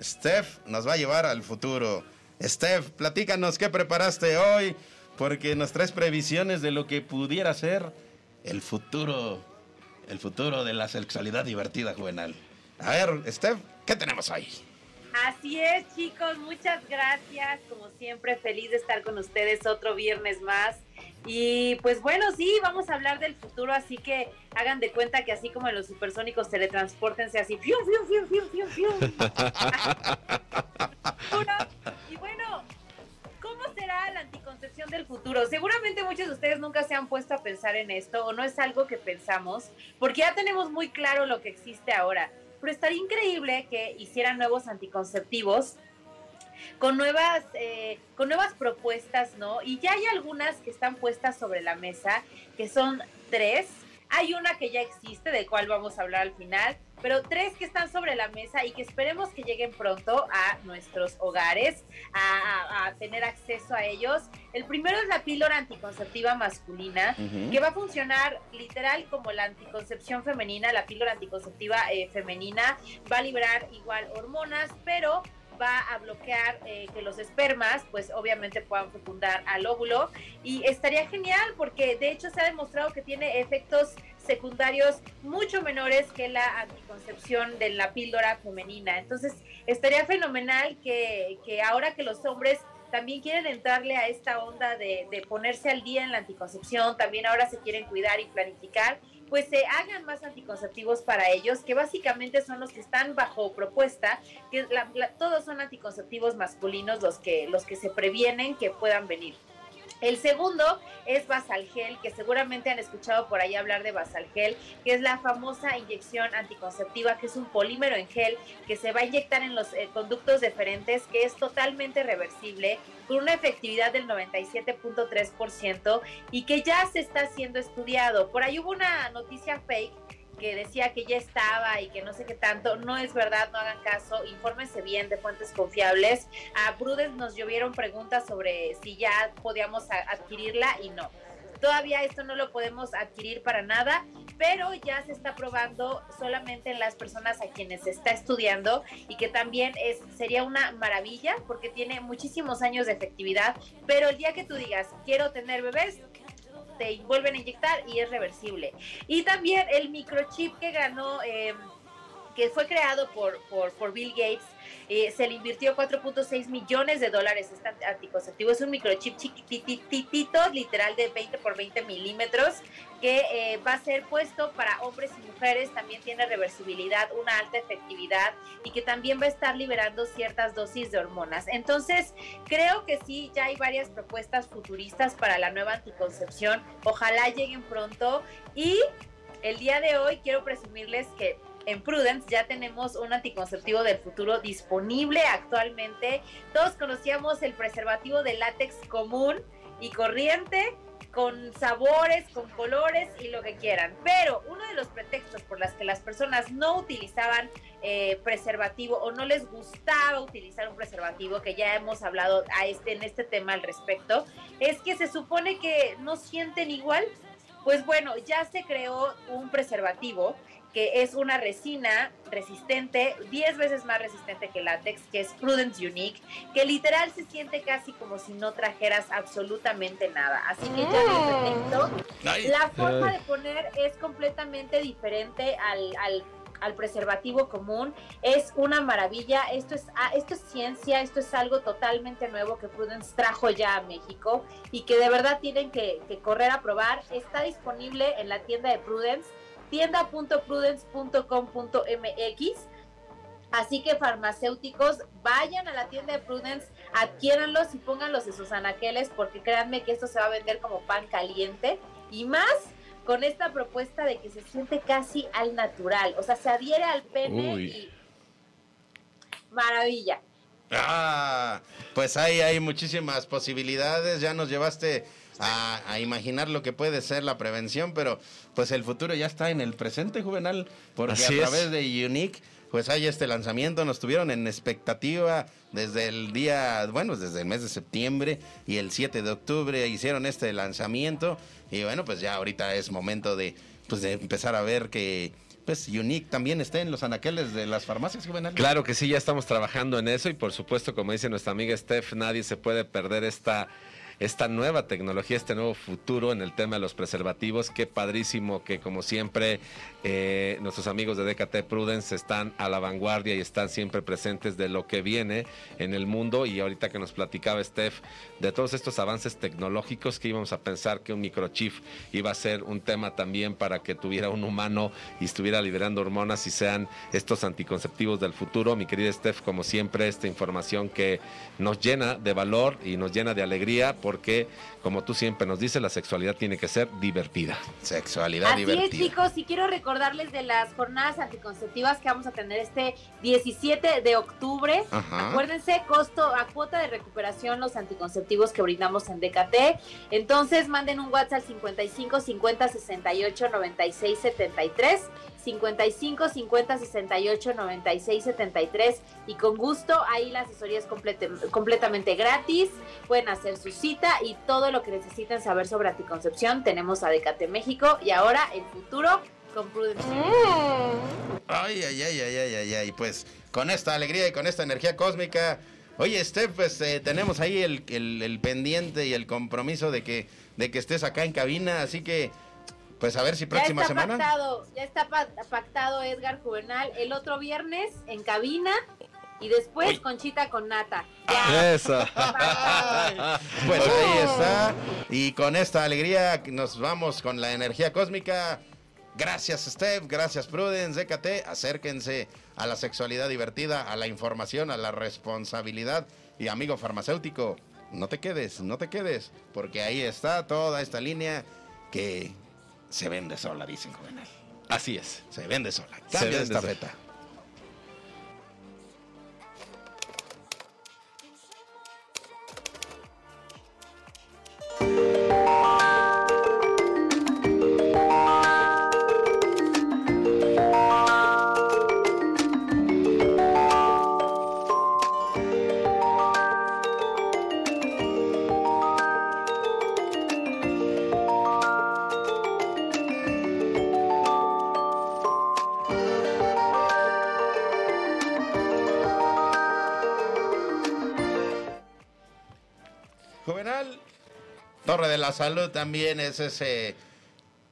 Steph nos va a llevar al futuro. Steph, platícanos qué preparaste hoy porque nos traes previsiones de lo que pudiera ser el futuro, el futuro de la sexualidad divertida Juvenal. A ver, Steph, ¿qué tenemos hoy? Así es, chicos, muchas gracias. Como siempre, feliz de estar con ustedes otro viernes más. Y pues bueno, sí, vamos a hablar del futuro, así que hagan de cuenta que así como en los supersónicos teletransportense así, ¡fium, fium, fium, fium, fium, fium! y bueno, ¿cómo será la anticoncepción del futuro? Seguramente muchos de ustedes nunca se han puesto a pensar en esto o no es algo que pensamos, porque ya tenemos muy claro lo que existe ahora pero estaría increíble que hicieran nuevos anticonceptivos con nuevas, eh, con nuevas propuestas, ¿no? Y ya hay algunas que están puestas sobre la mesa, que son tres. Hay una que ya existe, de cual vamos a hablar al final, pero tres que están sobre la mesa y que esperemos que lleguen pronto a nuestros hogares, a, a tener acceso a ellos. El primero es la píldora anticonceptiva masculina, que va a funcionar literal como la anticoncepción femenina, la píldora anticonceptiva eh, femenina, va a liberar igual hormonas, pero va a bloquear eh, que los espermas, pues obviamente puedan fecundar al óvulo. Y estaría genial porque de hecho se ha demostrado que tiene efectos secundarios mucho menores que la anticoncepción de la píldora femenina. Entonces estaría fenomenal que, que ahora que los hombres también quieren entrarle a esta onda de, de ponerse al día en la anticoncepción, también ahora se quieren cuidar y planificar, pues se hagan más anticonceptivos para ellos, que básicamente son los que están bajo propuesta, que la- todos son anticonceptivos masculinos los que, los que se previenen que puedan venir. El segundo es Basalgel, que seguramente han escuchado por ahí hablar de Basalgel, que es la famosa inyección anticonceptiva, que es un polímero en gel que se va a inyectar en los eh, conductos deferentes, que es totalmente reversible, con una efectividad del 97.3% y que ya se está siendo estudiado. Por ahí hubo una noticia fake que decía que ya estaba y que no sé qué tanto, no es verdad, no hagan caso, infórmense bien de fuentes confiables. A Prudence nos llovieron preguntas sobre si ya podíamos adquirirla y no. Todavía esto no lo podemos adquirir para nada, pero ya se está probando solamente en las personas a quienes se está estudiando y que también es sería una maravilla porque tiene muchísimos años de efectividad, pero el día que tú digas quiero tener bebés, te vuelven a inyectar y es reversible. Y también el microchip que ganó, eh, que fue creado por, por, por Bill Gates, eh, se le invirtió 4.6 millones de dólares este anticonceptivo. Es un microchip chiquititito, literal de 20 por 20 milímetros, que eh, va a ser puesto para hombres y mujeres. También tiene reversibilidad, una alta efectividad y que también va a estar liberando ciertas dosis de hormonas. Entonces, creo que sí, ya hay varias propuestas futuristas para la nueva anticoncepción. Ojalá lleguen pronto. Y el día de hoy quiero presumirles que en Prudence ya tenemos un anticonceptivo del futuro disponible actualmente. Todos conocíamos el preservativo de látex común y corriente con sabores, con colores y lo que quieran. Pero uno de los pretextos por las que las personas no utilizaban eh, preservativo o no les gustaba utilizar un preservativo, que ya hemos hablado a este, en este tema al respecto, es que se supone que no sienten igual. Pues bueno, ya se creó un preservativo que es una resina resistente, 10 veces más resistente que el látex, que es Prudence Unique, que literal se siente casi como si no trajeras absolutamente nada. Así que ya no pretexto. Ay. La forma de poner es completamente diferente al, al- al preservativo común. Es una maravilla. Esto es, ah, esto es ciencia, esto es algo totalmente nuevo que Prudence trajo ya a México y que de verdad tienen que, que correr a probar. Está disponible en la tienda de Prudence, tienda.prudence.com.mx. Así que farmacéuticos, vayan a la tienda de Prudence, adquiéranlos y pónganlos en sus anaqueles porque créanme que esto se va a vender como pan caliente y más con esta propuesta de que se siente casi al natural, o sea, se adhiere al pene Uy. y maravilla. Ah, pues ahí hay muchísimas posibilidades. Ya nos llevaste a, a imaginar lo que puede ser la prevención, pero pues el futuro ya está en el presente, Juvenal, porque Así a es. través de Unique, pues hay este lanzamiento. Nos tuvieron en expectativa desde el día, bueno, desde el mes de septiembre y el 7 de octubre hicieron este lanzamiento. Y bueno, pues ya ahorita es momento de, pues, de empezar a ver que. Pues Unique también está en los anaqueles de las farmacias, Juvenal. Claro que sí, ya estamos trabajando en eso y por supuesto, como dice nuestra amiga Steph, nadie se puede perder esta, esta nueva tecnología, este nuevo futuro en el tema de los preservativos. Qué padrísimo que como siempre eh, nuestros amigos de DKT Prudence están a la vanguardia y están siempre presentes de lo que viene en el mundo y ahorita que nos platicaba Steph de todos estos avances tecnológicos que íbamos a pensar que un microchip iba a ser un tema también para que tuviera un humano y estuviera liberando hormonas y sean estos anticonceptivos del futuro. Mi querida Steph, como siempre, esta información que nos llena de valor y nos llena de alegría porque, como tú siempre nos dices, la sexualidad tiene que ser divertida. Sexualidad Así divertida. es, chicos, y quiero recordarles de las jornadas anticonceptivas que vamos a tener este 17 de octubre. Ajá. Acuérdense, costo a cuota de recuperación los anticonceptivos que brindamos en DKT. Entonces, manden un WhatsApp al 55 50 68 96 73. 55 50 68 96 73 y con gusto ahí la asesoría es complete- completamente gratis pueden hacer su cita y todo lo que necesiten saber sobre anticoncepción tenemos a Decate México y ahora el futuro con Prudence. Ay, ay, ay, ay, ay, ay, ay. Pues con esta alegría y con esta energía cósmica. Oye, Steph, pues eh, tenemos ahí el, el- el pendiente y el compromiso de que, de que estés acá en cabina. Así que, pues a ver si Ya próxima está semana. pactado, ya está pa- pactado Edgar Juvenal el otro viernes en cabina y después Uy. Conchita con Nata. Eso. Pues ahí está. Y con esta alegría nos vamos con la energía cósmica. Gracias, Steph. Gracias, Prudence. DKT. Acérquense a la sexualidad divertida, a la información, a la responsabilidad. Y amigo farmacéutico, no te quedes, no te quedes. Porque ahí está toda esta línea que se vende sola, dicen, Juvenal. Así es. Se vende sola. Se Cambia de sola. estafeta. Juvenal. Torre de la Salud también es ese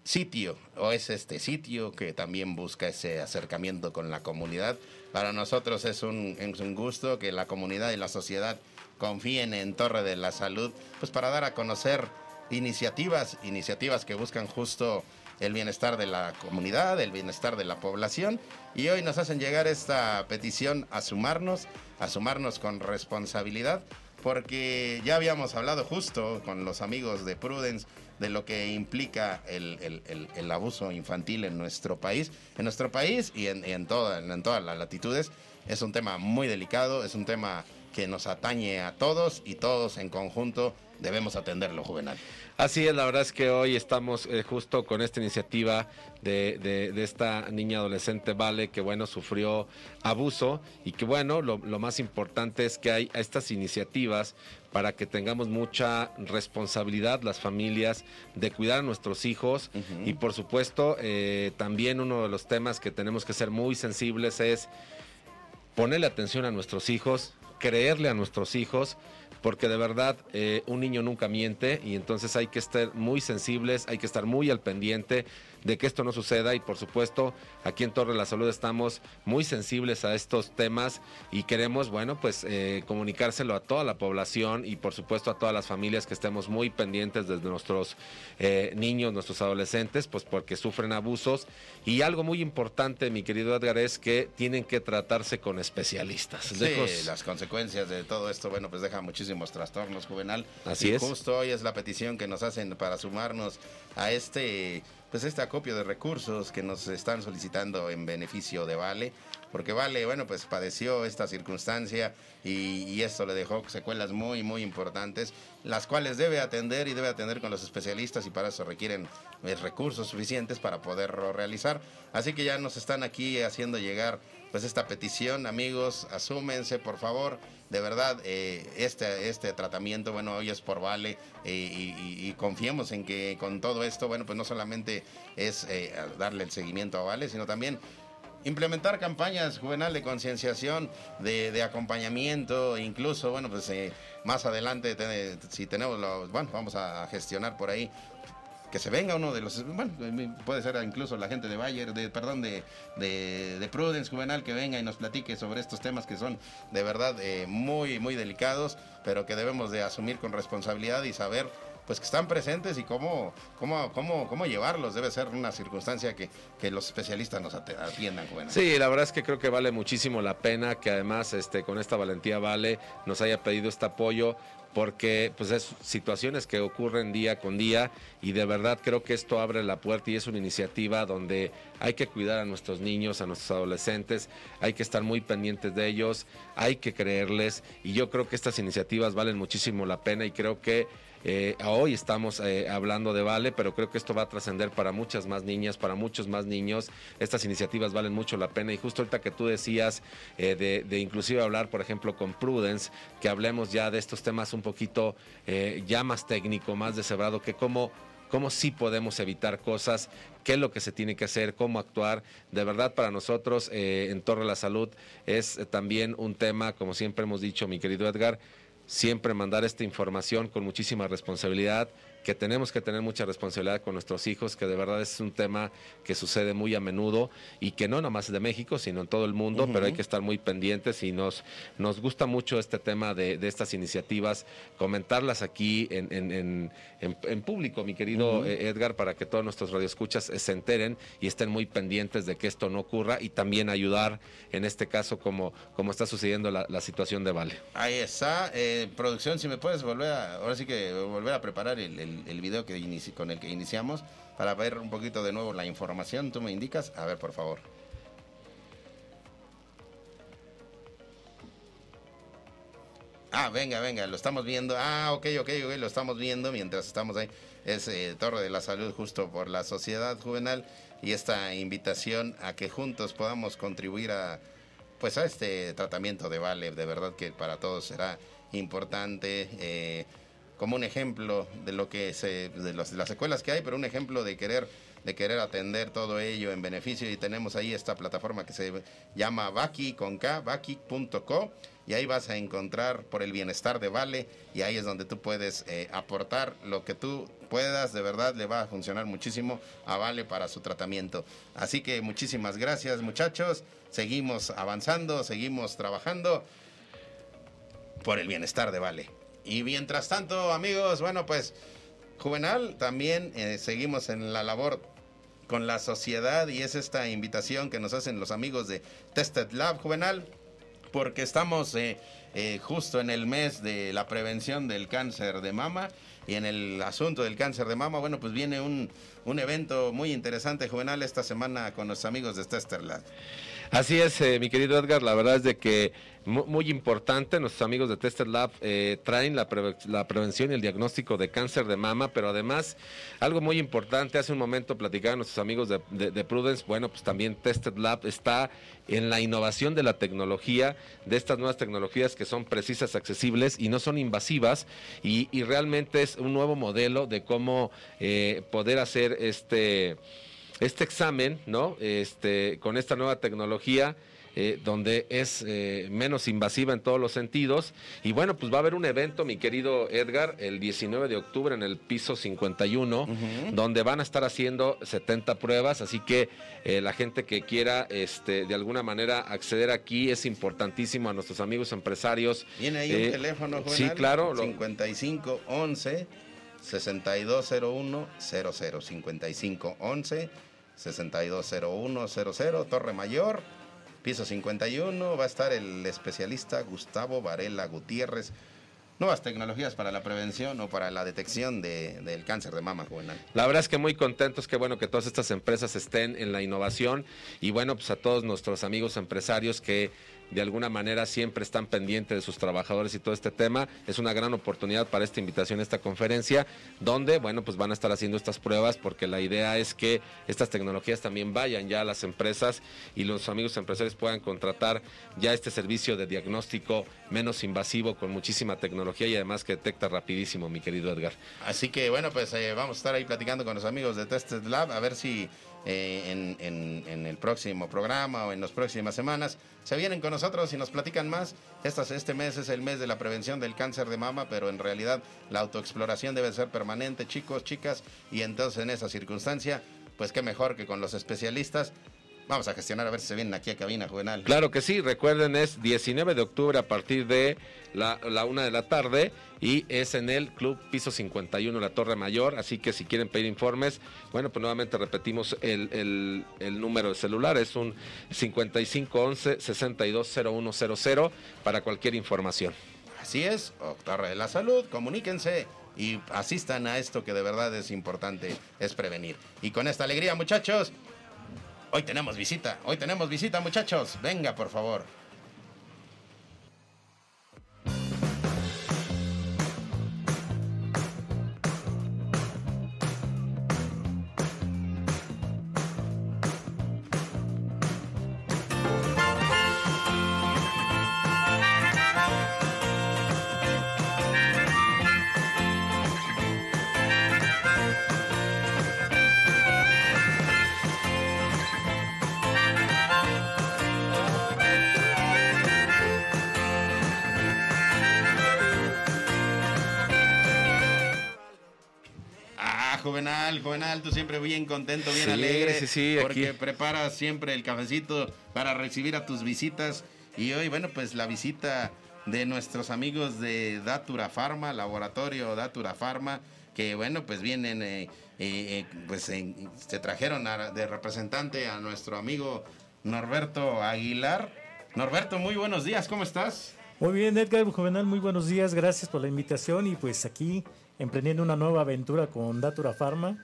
sitio o es este sitio que también busca ese acercamiento con la comunidad. Para nosotros es un, es un gusto que la comunidad y la sociedad confíen en Torre de la Salud, pues para dar a conocer iniciativas, iniciativas que buscan justo el bienestar de la comunidad, el bienestar de la población. Y hoy nos hacen llegar esta petición a sumarnos, a sumarnos con responsabilidad, porque ya habíamos hablado justo con los amigos de Prudence de lo que implica el, abuso infantil en nuestro país. En nuestro país y en, en, en todas las latitudes es un tema muy delicado, es un tema que nos atañe a todos y todos en conjunto debemos atenderlo, Juvenal. Así es, la verdad es que hoy estamos eh, justo con esta iniciativa de, de- de esta niña adolescente Vale que bueno sufrió abuso y que bueno lo, lo más importante es que hay estas iniciativas para que tengamos mucha responsabilidad las familias de cuidar a nuestros hijos y por supuesto eh, también uno de los temas que tenemos que ser muy sensibles es ponerle atención a nuestros hijos, creerle a nuestros hijos, porque de verdad eh, un niño nunca miente y entonces hay que estar muy sensibles, hay que estar muy al pendiente de que esto no suceda y por supuesto aquí en Torre de la Salud estamos muy sensibles a estos temas y queremos, bueno, pues eh, comunicárselo a toda la población y por supuesto a todas las familias que estemos muy pendientes desde nuestros eh, niños, nuestros adolescentes, pues porque sufren abusos y algo muy importante, mi querido Edgar, es que tienen que tratarse con especialistas. Sí, las consecuencias de todo esto, bueno, pues deja muchísimos trastornos, Juvenal. Así Y es. Justo hoy es la petición que nos hacen para sumarnos a este, pues este acopio de recursos que nos están solicitando en beneficio de Vale. Porque Vale, bueno, pues padeció esta circunstancia y, esto le dejó secuelas muy, muy importantes, las cuales debe atender y debe atender con los especialistas y para eso requieren pues, recursos suficientes para poderlo realizar. Así que ya nos están aquí haciendo llegar pues esta petición, amigos, asúmense por favor. De verdad, eh, este, este tratamiento, bueno, hoy es por vale y, confiemos en que con todo esto, bueno, pues no solamente es eh, darle el seguimiento a vale, sino también implementar campañas juvenal de concienciación, de, acompañamiento, incluso, bueno, pues eh, más adelante, te- si tenemos los, bueno, vamos a gestionar por ahí que se venga uno de los, bueno, puede ser incluso la gente de Bayer, de, perdón, de, de, de Prudence Juvenal, que venga y nos platique sobre estos temas que son de verdad eh, muy, muy delicados, pero que debemos de asumir con responsabilidad y saber pues que están presentes y cómo, cómo, cómo, cómo llevarlos. Debe ser una circunstancia que, que los especialistas nos atiendan, Juvenal. Sí, la verdad es que creo que vale muchísimo la pena que además este, con esta valentía Vale nos haya pedido este apoyo porque pues es situaciones que ocurren día con día y de verdad creo que esto abre la puerta y es una iniciativa donde hay que cuidar a nuestros niños, a nuestros adolescentes, hay que estar muy pendientes de ellos, hay que creerles y yo creo que estas iniciativas valen muchísimo la pena y creo que eh, hoy estamos eh, hablando de Vale, pero creo que esto va a trascender para muchas más niñas, para muchos más niños. Estas iniciativas valen mucho la pena y justo ahorita que tú decías eh, de, de, inclusive hablar, por ejemplo, con Prudence, que hablemos ya de estos temas un poquito ya más técnico, más deshebrado, que cómo cómo sí podemos evitar cosas, qué es lo que se tiene que hacer, cómo actuar. De verdad, para nosotros en Torre de la Salud es también un tema, como siempre hemos dicho, mi querido Edgar, siempre mandar esta información con muchísima responsabilidad, que tenemos que tener mucha responsabilidad con nuestros hijos, que de verdad es un tema que sucede muy a menudo y que no nomás de México, sino en todo el mundo, pero hay que estar muy pendientes y nos, nos gusta mucho este tema de, estas iniciativas, comentarlas aquí en, público, mi querido eh, Edgar, para que todos nuestros radioescuchas se enteren y estén muy pendientes de que esto no ocurra y también ayudar en este caso como, como está sucediendo la, situación de Vale. Ahí está, eh, producción, si me puedes volver a, ahora sí que volver a preparar el el, video que con el que iniciamos para ver un poquito de nuevo la información. ¿Tú me indicas? A ver, por favor. Ah, venga, venga, lo estamos viendo. Ah, ok, ok, ok, lo estamos viendo mientras estamos ahí. Es eh, Torre de la Salud justo por la sociedad juvenil y esta invitación a que juntos podamos contribuir a pues a este tratamiento de Vale. De verdad que para todos será importante. Eh, como un ejemplo de lo que se, de, las secuelas que hay, pero un ejemplo de querer de querer atender todo ello en beneficio y tenemos ahí esta plataforma que se llama Baki con K, Baki.co y ahí vas a encontrar por el bienestar de Vale y ahí es donde tú puedes eh, aportar lo que tú puedas, de verdad le va a funcionar muchísimo a Vale para su tratamiento. Así que muchísimas gracias muchachos, seguimos avanzando, seguimos trabajando por el bienestar de Vale. Y mientras tanto, amigos, bueno, pues Juvenal, también eh, seguimos en la labor con la sociedad y es esta invitación que nos hacen los amigos de Tested Lab Juvenal, porque estamos eh, eh, justo en el mes de la prevención del cáncer de mama y en el asunto del cáncer de mama, bueno, pues viene un, un evento muy interesante Juvenal esta semana con los amigos de Tested Lab. Así es, eh, mi querido Edgar, la verdad es de que muy, importante, nuestros amigos de Tested Lab eh, traen la, prevención y el diagnóstico de cáncer de mama, pero además, algo muy importante, hace un momento platicaban nuestros amigos de, Prudence, bueno, pues también Tested Lab está en la innovación de la tecnología, de estas nuevas tecnologías que son precisas, accesibles y no son invasivas, y, realmente es un nuevo modelo de cómo eh, poder hacer este este examen, ¿no? Este, con esta nueva tecnología. Eh, donde es eh, menos invasiva en todos los sentidos. Y bueno, pues va a haber un evento, mi querido Edgar, el 19 de octubre en el piso 51, donde van a estar haciendo 70 pruebas. Así que eh, la gente que quiera este, de alguna manera acceder aquí es importantísimo a nuestros amigos empresarios. Viene ahí un teléfono, Juvenal, Sí, claro. 55 11 6201 00 55 11 620100, Torre Mayor, piso 51. Va a estar el especialista Gustavo Varela Gutiérrez. Nuevas tecnologías para la prevención o para la detección de, del cáncer de mama juvenil. La verdad es que muy contentos, que bueno que todas estas empresas estén en la innovación y bueno, pues a todos nuestros amigos empresarios que de alguna manera siempre están pendientes de sus trabajadores y todo este tema. Es una gran oportunidad para esta invitación, esta conferencia, donde, bueno, pues van a estar haciendo estas pruebas porque la idea es que estas tecnologías también vayan ya a las empresas y los amigos empresarios puedan contratar ya este servicio de diagnóstico menos invasivo con muchísima tecnología y además que detecta rapidísimo, mi querido Edgar. Así que, bueno, pues eh, vamos a estar ahí platicando con los amigos de Tested Lab a ver si eh, en, el próximo programa o en las próximas semanas. Se vienen con nosotros y nos platican más. este mes es el mes de la prevención del cáncer de mama, pero en realidad la autoexploración debe ser permanente, chicos, chicas, y entonces en esa circunstancia, pues qué mejor que con los especialistas Vamos a gestionar a ver si se vienen aquí a cabina juvenal. Claro que sí, recuerden, es 19 de octubre a partir de la, la una de la tarde y es en el Club Piso 51, la Torre Mayor. Así que si quieren pedir informes, bueno, pues nuevamente repetimos el, el, número de celular, es un 5511-620100 para cualquier información. Así es, Torre de la Salud, comuníquense y asistan a esto que de verdad es importante, es prevenir. Y con esta alegría, muchachos, hoy tenemos visita, hoy tenemos visita, muchachos. Venga, por favor. Juvenal, Juvenal, tú siempre bien contento, bien Sí, alegre. sí, sí, Porque aquí. preparas siempre el cafecito para recibir a tus visitas. Y hoy, bueno, pues la visita de nuestros amigos de Datura Pharma, Laboratorio Datura Pharma, que bueno, pues vienen, eh, eh, eh, pues en- se trajeron a- de representante a nuestro amigo Norberto Aguilar. Norberto, muy buenos días, ¿cómo estás? Muy bien, Edgar Juvenal, muy buenos días, gracias por la invitación y pues aquí emprendiendo una nueva aventura con Datura Pharma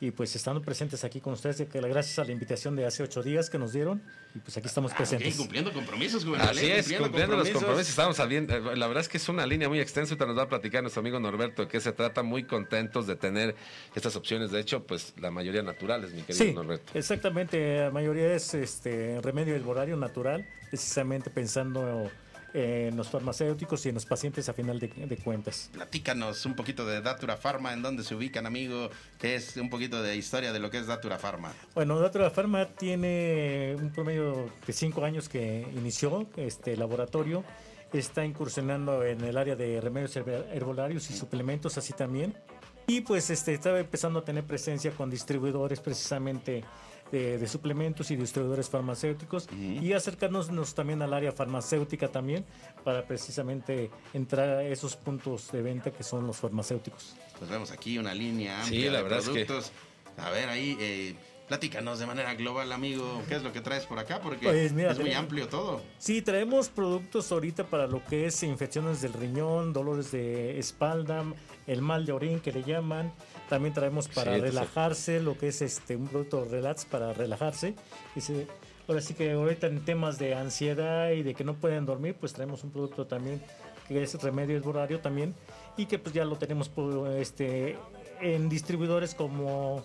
y pues estando presentes aquí con ustedes, de que gracias a la invitación de hace ocho días que nos dieron y pues aquí estamos Ah, presentes. cumpliendo compromisos, Juvenal. Así es, cumpliendo los compromisos. Estamos saliendo. eh, La verdad es que es una línea muy extensa. Ahorita nos va a platicar nuestro amigo Norberto de qué se trata. Muy contentos de tener estas opciones. De hecho, pues la mayoría naturales, mi querido Sí, Norberto. exactamente, la mayoría es este remedio herbolario natural, precisamente pensando en los farmacéuticos y en los pacientes a final de, de cuentas. Platícanos un poquito de Datura Pharma, en dónde se ubican, amigo, que es un poquito de historia de lo que es Datura Pharma. Bueno, Datura Pharma tiene un promedio de cinco años que inició este laboratorio. Está incursionando en el área de remedios herbolarios y suplementos, así también. Y pues este, estaba empezando a tener presencia con distribuidores precisamente de, de suplementos y distribuidores farmacéuticos y acercarnos también al área farmacéutica también para precisamente entrar a esos puntos de venta que son los farmacéuticos. Pues vemos aquí una línea Sí, amplia la de verdad es que- productos. A ver, ahí, eh, platícanos de manera global, amigo, qué es lo que traes por acá, porque Pues mira, es muy amplio todo. Sí, traemos productos ahorita para lo que es infecciones del riñón, dolores de espalda, el mal de orín que le llaman. También traemos para Sí, entonces- relajarse, lo que es este un producto relax para relajarse. Y se- ahora sí que ahorita en temas de ansiedad y de que no pueden dormir, pues traemos un producto también que es remedio herborario también y que pues ya lo tenemos por, este en distribuidores como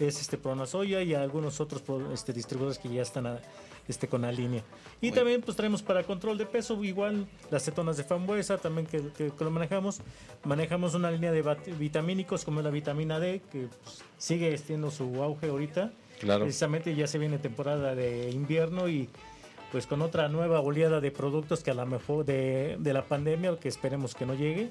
es este Pronasoya y algunos otros pro- este, distribuidores que ya están a- este, con la línea. Y Muy también pues traemos para control de peso igual las cetonas de frambuesa también que, que- que lo manejamos. Manejamos una línea de vitamínicos como la vitamina D que pues, sigue siendo su auge ahorita. Claro. Precisamente ya se viene temporada de invierno y pues con otra nueva oleada de productos que a lo mejor de, de la pandemia que esperemos que no llegue.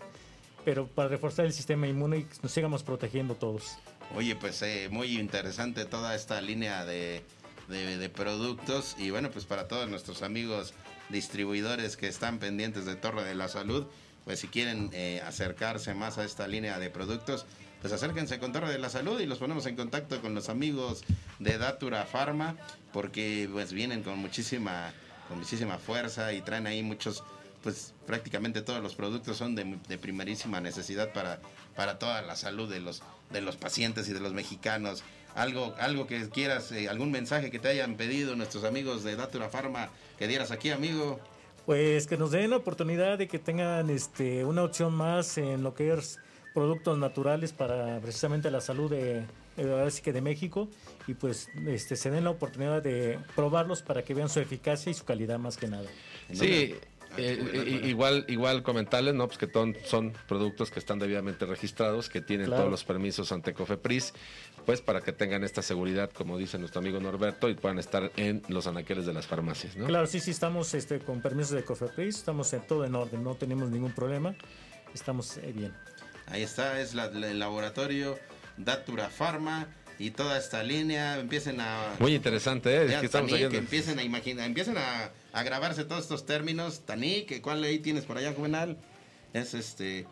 Pero para reforzar el sistema inmune y nos sigamos protegiendo todos. Oye, pues eh, muy interesante toda esta línea de, de- de productos y bueno, pues para todos nuestros amigos distribuidores que están pendientes de Torre de la Salud, pues si quieren eh, acercarse más a esta línea de productos, pues acérquense con Torre de la Salud y los ponemos en contacto con los amigos de Datura Pharma porque pues vienen con muchísima, con muchísima fuerza y traen ahí muchos pues prácticamente todos los productos son de, de primerísima necesidad para, para toda la salud de los, de los pacientes y de los mexicanos. Algo, algo que quieras, eh, algún mensaje que te hayan pedido nuestros amigos de Datura Pharma que dieras aquí, amigo. Pues que nos den la oportunidad de que tengan este, una opción más en lo que es productos naturales para precisamente la salud de, eh, sí que de México y pues este, se den la oportunidad de probarlos para que vean su eficacia y su calidad más que nada. Sí, eh, igual, igual comentarles, ¿no? Pues que ton- son productos que están debidamente registrados, que tienen Claro. todos los permisos ante Cofepris, pues para que tengan esta seguridad, como dice nuestro amigo Norberto, y puedan estar en los anaqueles de las farmacias, ¿no? Claro, sí, sí, estamos este, con permiso de Cofepris, estamos en todo en orden, no tenemos ningún problema, estamos eh, bien. Ahí está, es la- la- el laboratorio Datura Pharma y toda esta línea. Empiecen a... Muy interesante, ¿eh? Es que estamos oyendo. empiecen a imaginar, empiecen a, a grabarse todos estos términos. Tanic, ¿cuál ahí tienes por allá, Juvenal? Es este...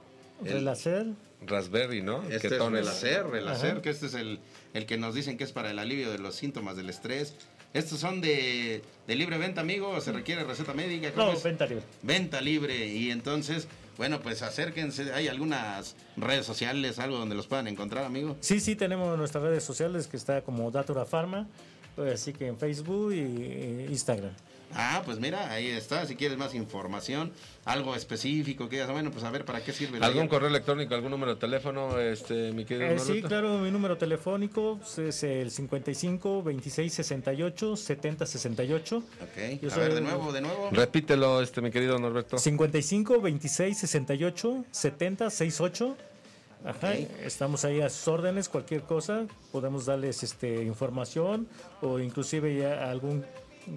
el- Relacer, Raspberry, ¿no? Este es. Relacer, Relacer, Ajá. que este es el, el que nos dicen que es para el alivio de los síntomas del estrés. ¿Estos son de, de libre venta, amigo? ¿O se requiere receta médica? ¿Cómo no, es? venta libre. Venta libre. Y entonces, bueno, pues acérquense. ¿Hay algunas redes sociales, algo donde los puedan encontrar, amigo? Sí, sí, tenemos nuestras redes sociales que está como Datura Pharma, pues, así que en Facebook y eh, Instagram. Ah, pues mira, ahí está. Si quieres más información, algo específico que digas, bueno, pues a ver, ¿para qué sirve? ¿Algún correo electrónico, algún número de teléfono, este, mi querido Eh, sí, Norberto? claro, mi número telefónico es el 55 26 68 70 68. Ok, Yo a soy- ver, de nuevo, de nuevo. Repítelo, este, mi querido Norberto. 55 26 68 70 68. Ajá, Ok. estamos ahí a sus órdenes, cualquier cosa, podemos darles este información o inclusive ya algún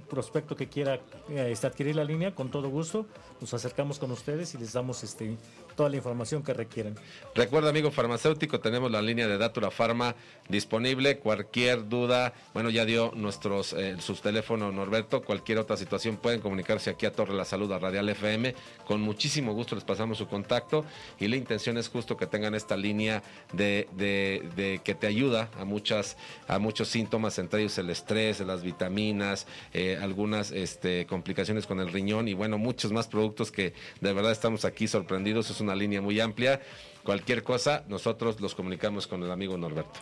prospecto que quiera eh, este, adquirir la línea, con todo gusto, nos acercamos con ustedes y les damos este toda la información que requieren. Recuerda, amigo farmacéutico, tenemos la línea de Datura Pharma disponible. Cualquier duda, bueno, ya dio nuestros eh, sus teléfonos, Norberto. Cualquier otra situación pueden comunicarse aquí a Torre La Salud, a Radial FM. Con muchísimo gusto les pasamos su contacto. Y la intención es justo que tengan esta línea de, de- que te ayuda a muchas a muchos síntomas, entre ellos el estrés, las vitaminas, eh, algunas este, complicaciones con el riñón y bueno, muchos más productos que de verdad estamos aquí sorprendidos. Es una línea muy amplia. Cualquier cosa, nosotros los comunicamos con el amigo Norberto.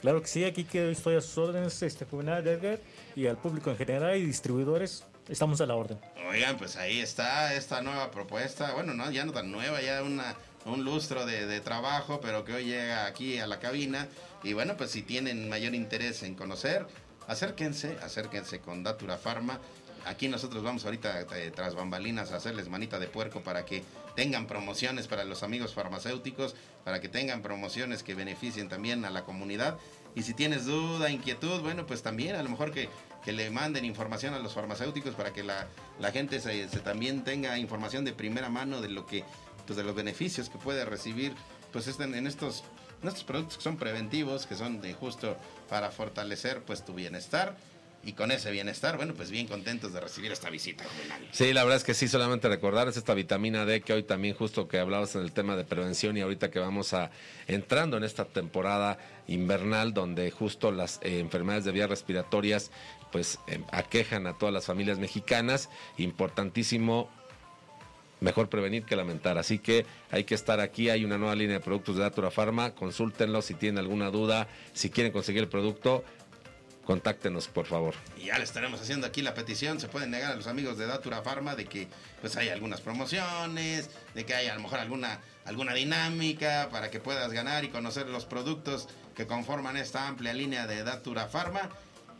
Claro que sí, aquí que estoy a sus órdenes, este Juvenal Edgar, y al público en general y distribuidores, estamos a la orden. Oigan, pues ahí está esta nueva propuesta. Bueno, no, ya no tan nueva, ya una, un lustro de, de trabajo, pero que hoy llega aquí a la cabina. Y bueno, pues si tienen mayor interés en conocer, acérquense, acérquense con Datura Pharma. Aquí nosotros vamos ahorita eh, tras bambalinas a hacerles manita de puerco para que tengan promociones para los amigos farmacéuticos, para que tengan promociones que beneficien también a la comunidad. Y si tienes duda, inquietud, bueno, pues también a lo mejor que, que le manden información a los farmacéuticos para que la, la gente se, también tenga información de primera mano de lo que, pues de los beneficios que puede recibir, pues estén en estos, en estos productos que son preventivos, que son de justo para fortalecer pues tu bienestar. Y con ese bienestar, bueno, pues bien contentos de recibir esta visita. Sí, la verdad es que sí, solamente recordarles esta vitamina D que hoy también justo que hablabas en el tema de prevención y ahorita que vamos a entrando en esta temporada invernal donde justo las eh, enfermedades de vías respiratorias pues eh, aquejan a todas las familias mexicanas, importantísimo mejor prevenir que lamentar. Así que hay que estar aquí. Hay una nueva línea de productos de Datura Pharma. Consúltenlo si tienen alguna duda, si quieren conseguir el producto. Contáctenos, por favor. Y ya le estaremos haciendo aquí la petición. Se pueden negar a los amigos de Datura Pharma de que pues hay algunas promociones, de que hay a lo mejor alguna, alguna dinámica para que puedas ganar y conocer los productos que conforman esta amplia línea de Datura Pharma.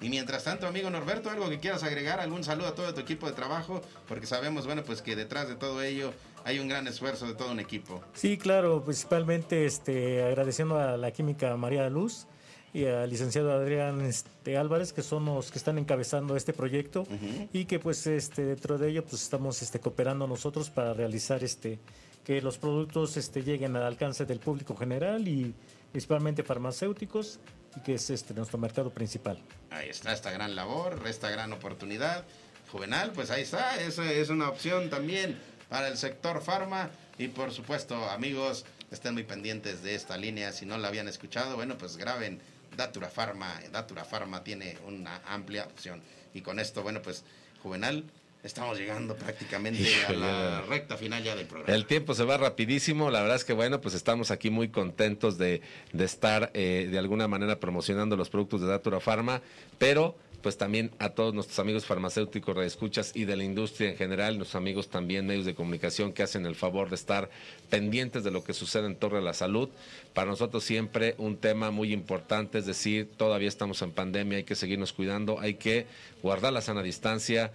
Y mientras tanto, amigo Norberto, algo que quieras agregar, algún saludo a todo tu equipo de trabajo, porque sabemos, bueno, pues que detrás de todo ello hay un gran esfuerzo de todo un equipo. Sí, claro, principalmente este, agradeciendo a la química María Luz y al licenciado Adrián este, Álvarez, que son los que están encabezando este proyecto y que pues este, dentro de ello pues estamos este, cooperando nosotros para realizar este, que los productos este, lleguen al alcance del público general y principalmente farmacéuticos y que es este, nuestro mercado principal. Ahí está esta gran labor, esta gran oportunidad. Juvenal, pues ahí está, esa es una opción también para el sector farma. Y por supuesto, amigos, estén muy pendientes de esta línea. Si no la habían escuchado, bueno, pues graben Datura Pharma. Datura Pharma tiene una amplia opción. Y con esto, bueno, pues Juvenal, estamos llegando prácticamente Híjole. a la recta final ya del programa. El tiempo se va rapidísimo, la verdad es que bueno, pues estamos aquí muy contentos de, de estar eh, de alguna manera promocionando los productos de Datura Pharma, pero pues también a todos nuestros amigos farmacéuticos, escuchas y de la industria en general, nuestros amigos también medios de comunicación que hacen el favor de estar pendientes de lo que sucede en torno a la salud. Para nosotros siempre un tema muy importante, es decir, todavía estamos en pandemia, hay que seguirnos cuidando, hay que guardar la sana distancia,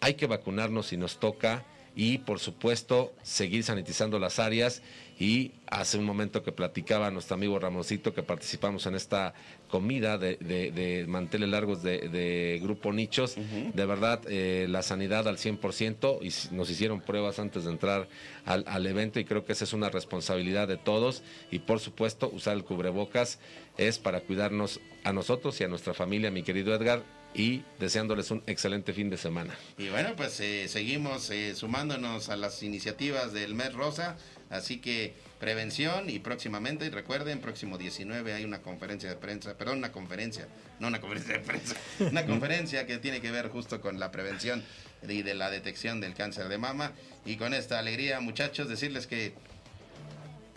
hay que vacunarnos si nos toca y por supuesto seguir sanitizando las áreas. Y hace un momento que platicaba nuestro amigo Ramoncito que participamos en esta comida de, de- de manteles largos de, de Grupo Nichos, de verdad eh, la sanidad al 100% y nos hicieron pruebas antes de entrar al, al evento y creo que esa es una responsabilidad de todos y por supuesto usar el cubrebocas es para cuidarnos a nosotros y a nuestra familia, mi querido Edgar, y deseándoles un excelente fin de semana. Y bueno, pues eh, seguimos eh, sumándonos a las iniciativas del mes rosa, así que prevención y próximamente, y recuerden, próximo 19 hay una conferencia de prensa, perdón, una conferencia, no una conferencia de prensa, una conferencia que tiene que ver justo con la prevención y de la detección del cáncer de mama. Y con esta alegría, muchachos, decirles que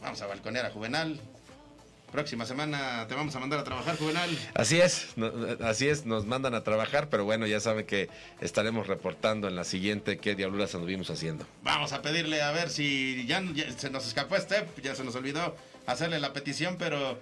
vamos a balconear a Juvenal. Próxima semana te vamos a mandar a trabajar, Juvenal. Así es, no- así es, nos mandan a trabajar, pero bueno, ya saben que estaremos reportando en la siguiente qué diabluras anduvimos haciendo. Vamos a pedirle a ver si ya, ya se nos escapó Steph, ya se nos olvidó hacerle la petición, pero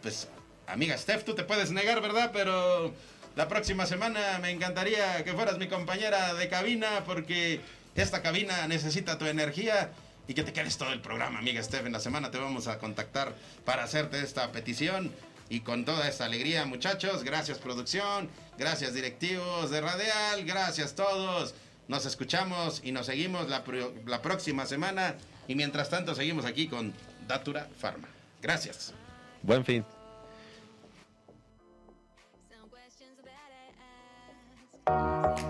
pues amiga Steph, tú te puedes negar, ¿verdad? Pero la próxima semana me encantaría que fueras mi compañera de cabina porque esta cabina necesita tu energía y que te quedes todo el programa, amiga Steph. En la semana te vamos a contactar para hacerte esta petición. Y con toda esta alegría, muchachos, gracias producción, gracias directivos de Radial, gracias todos. Nos escuchamos y nos seguimos la, la próxima semana. Y mientras tanto, seguimos aquí con Datura Pharma. Gracias. Buen fin. Radial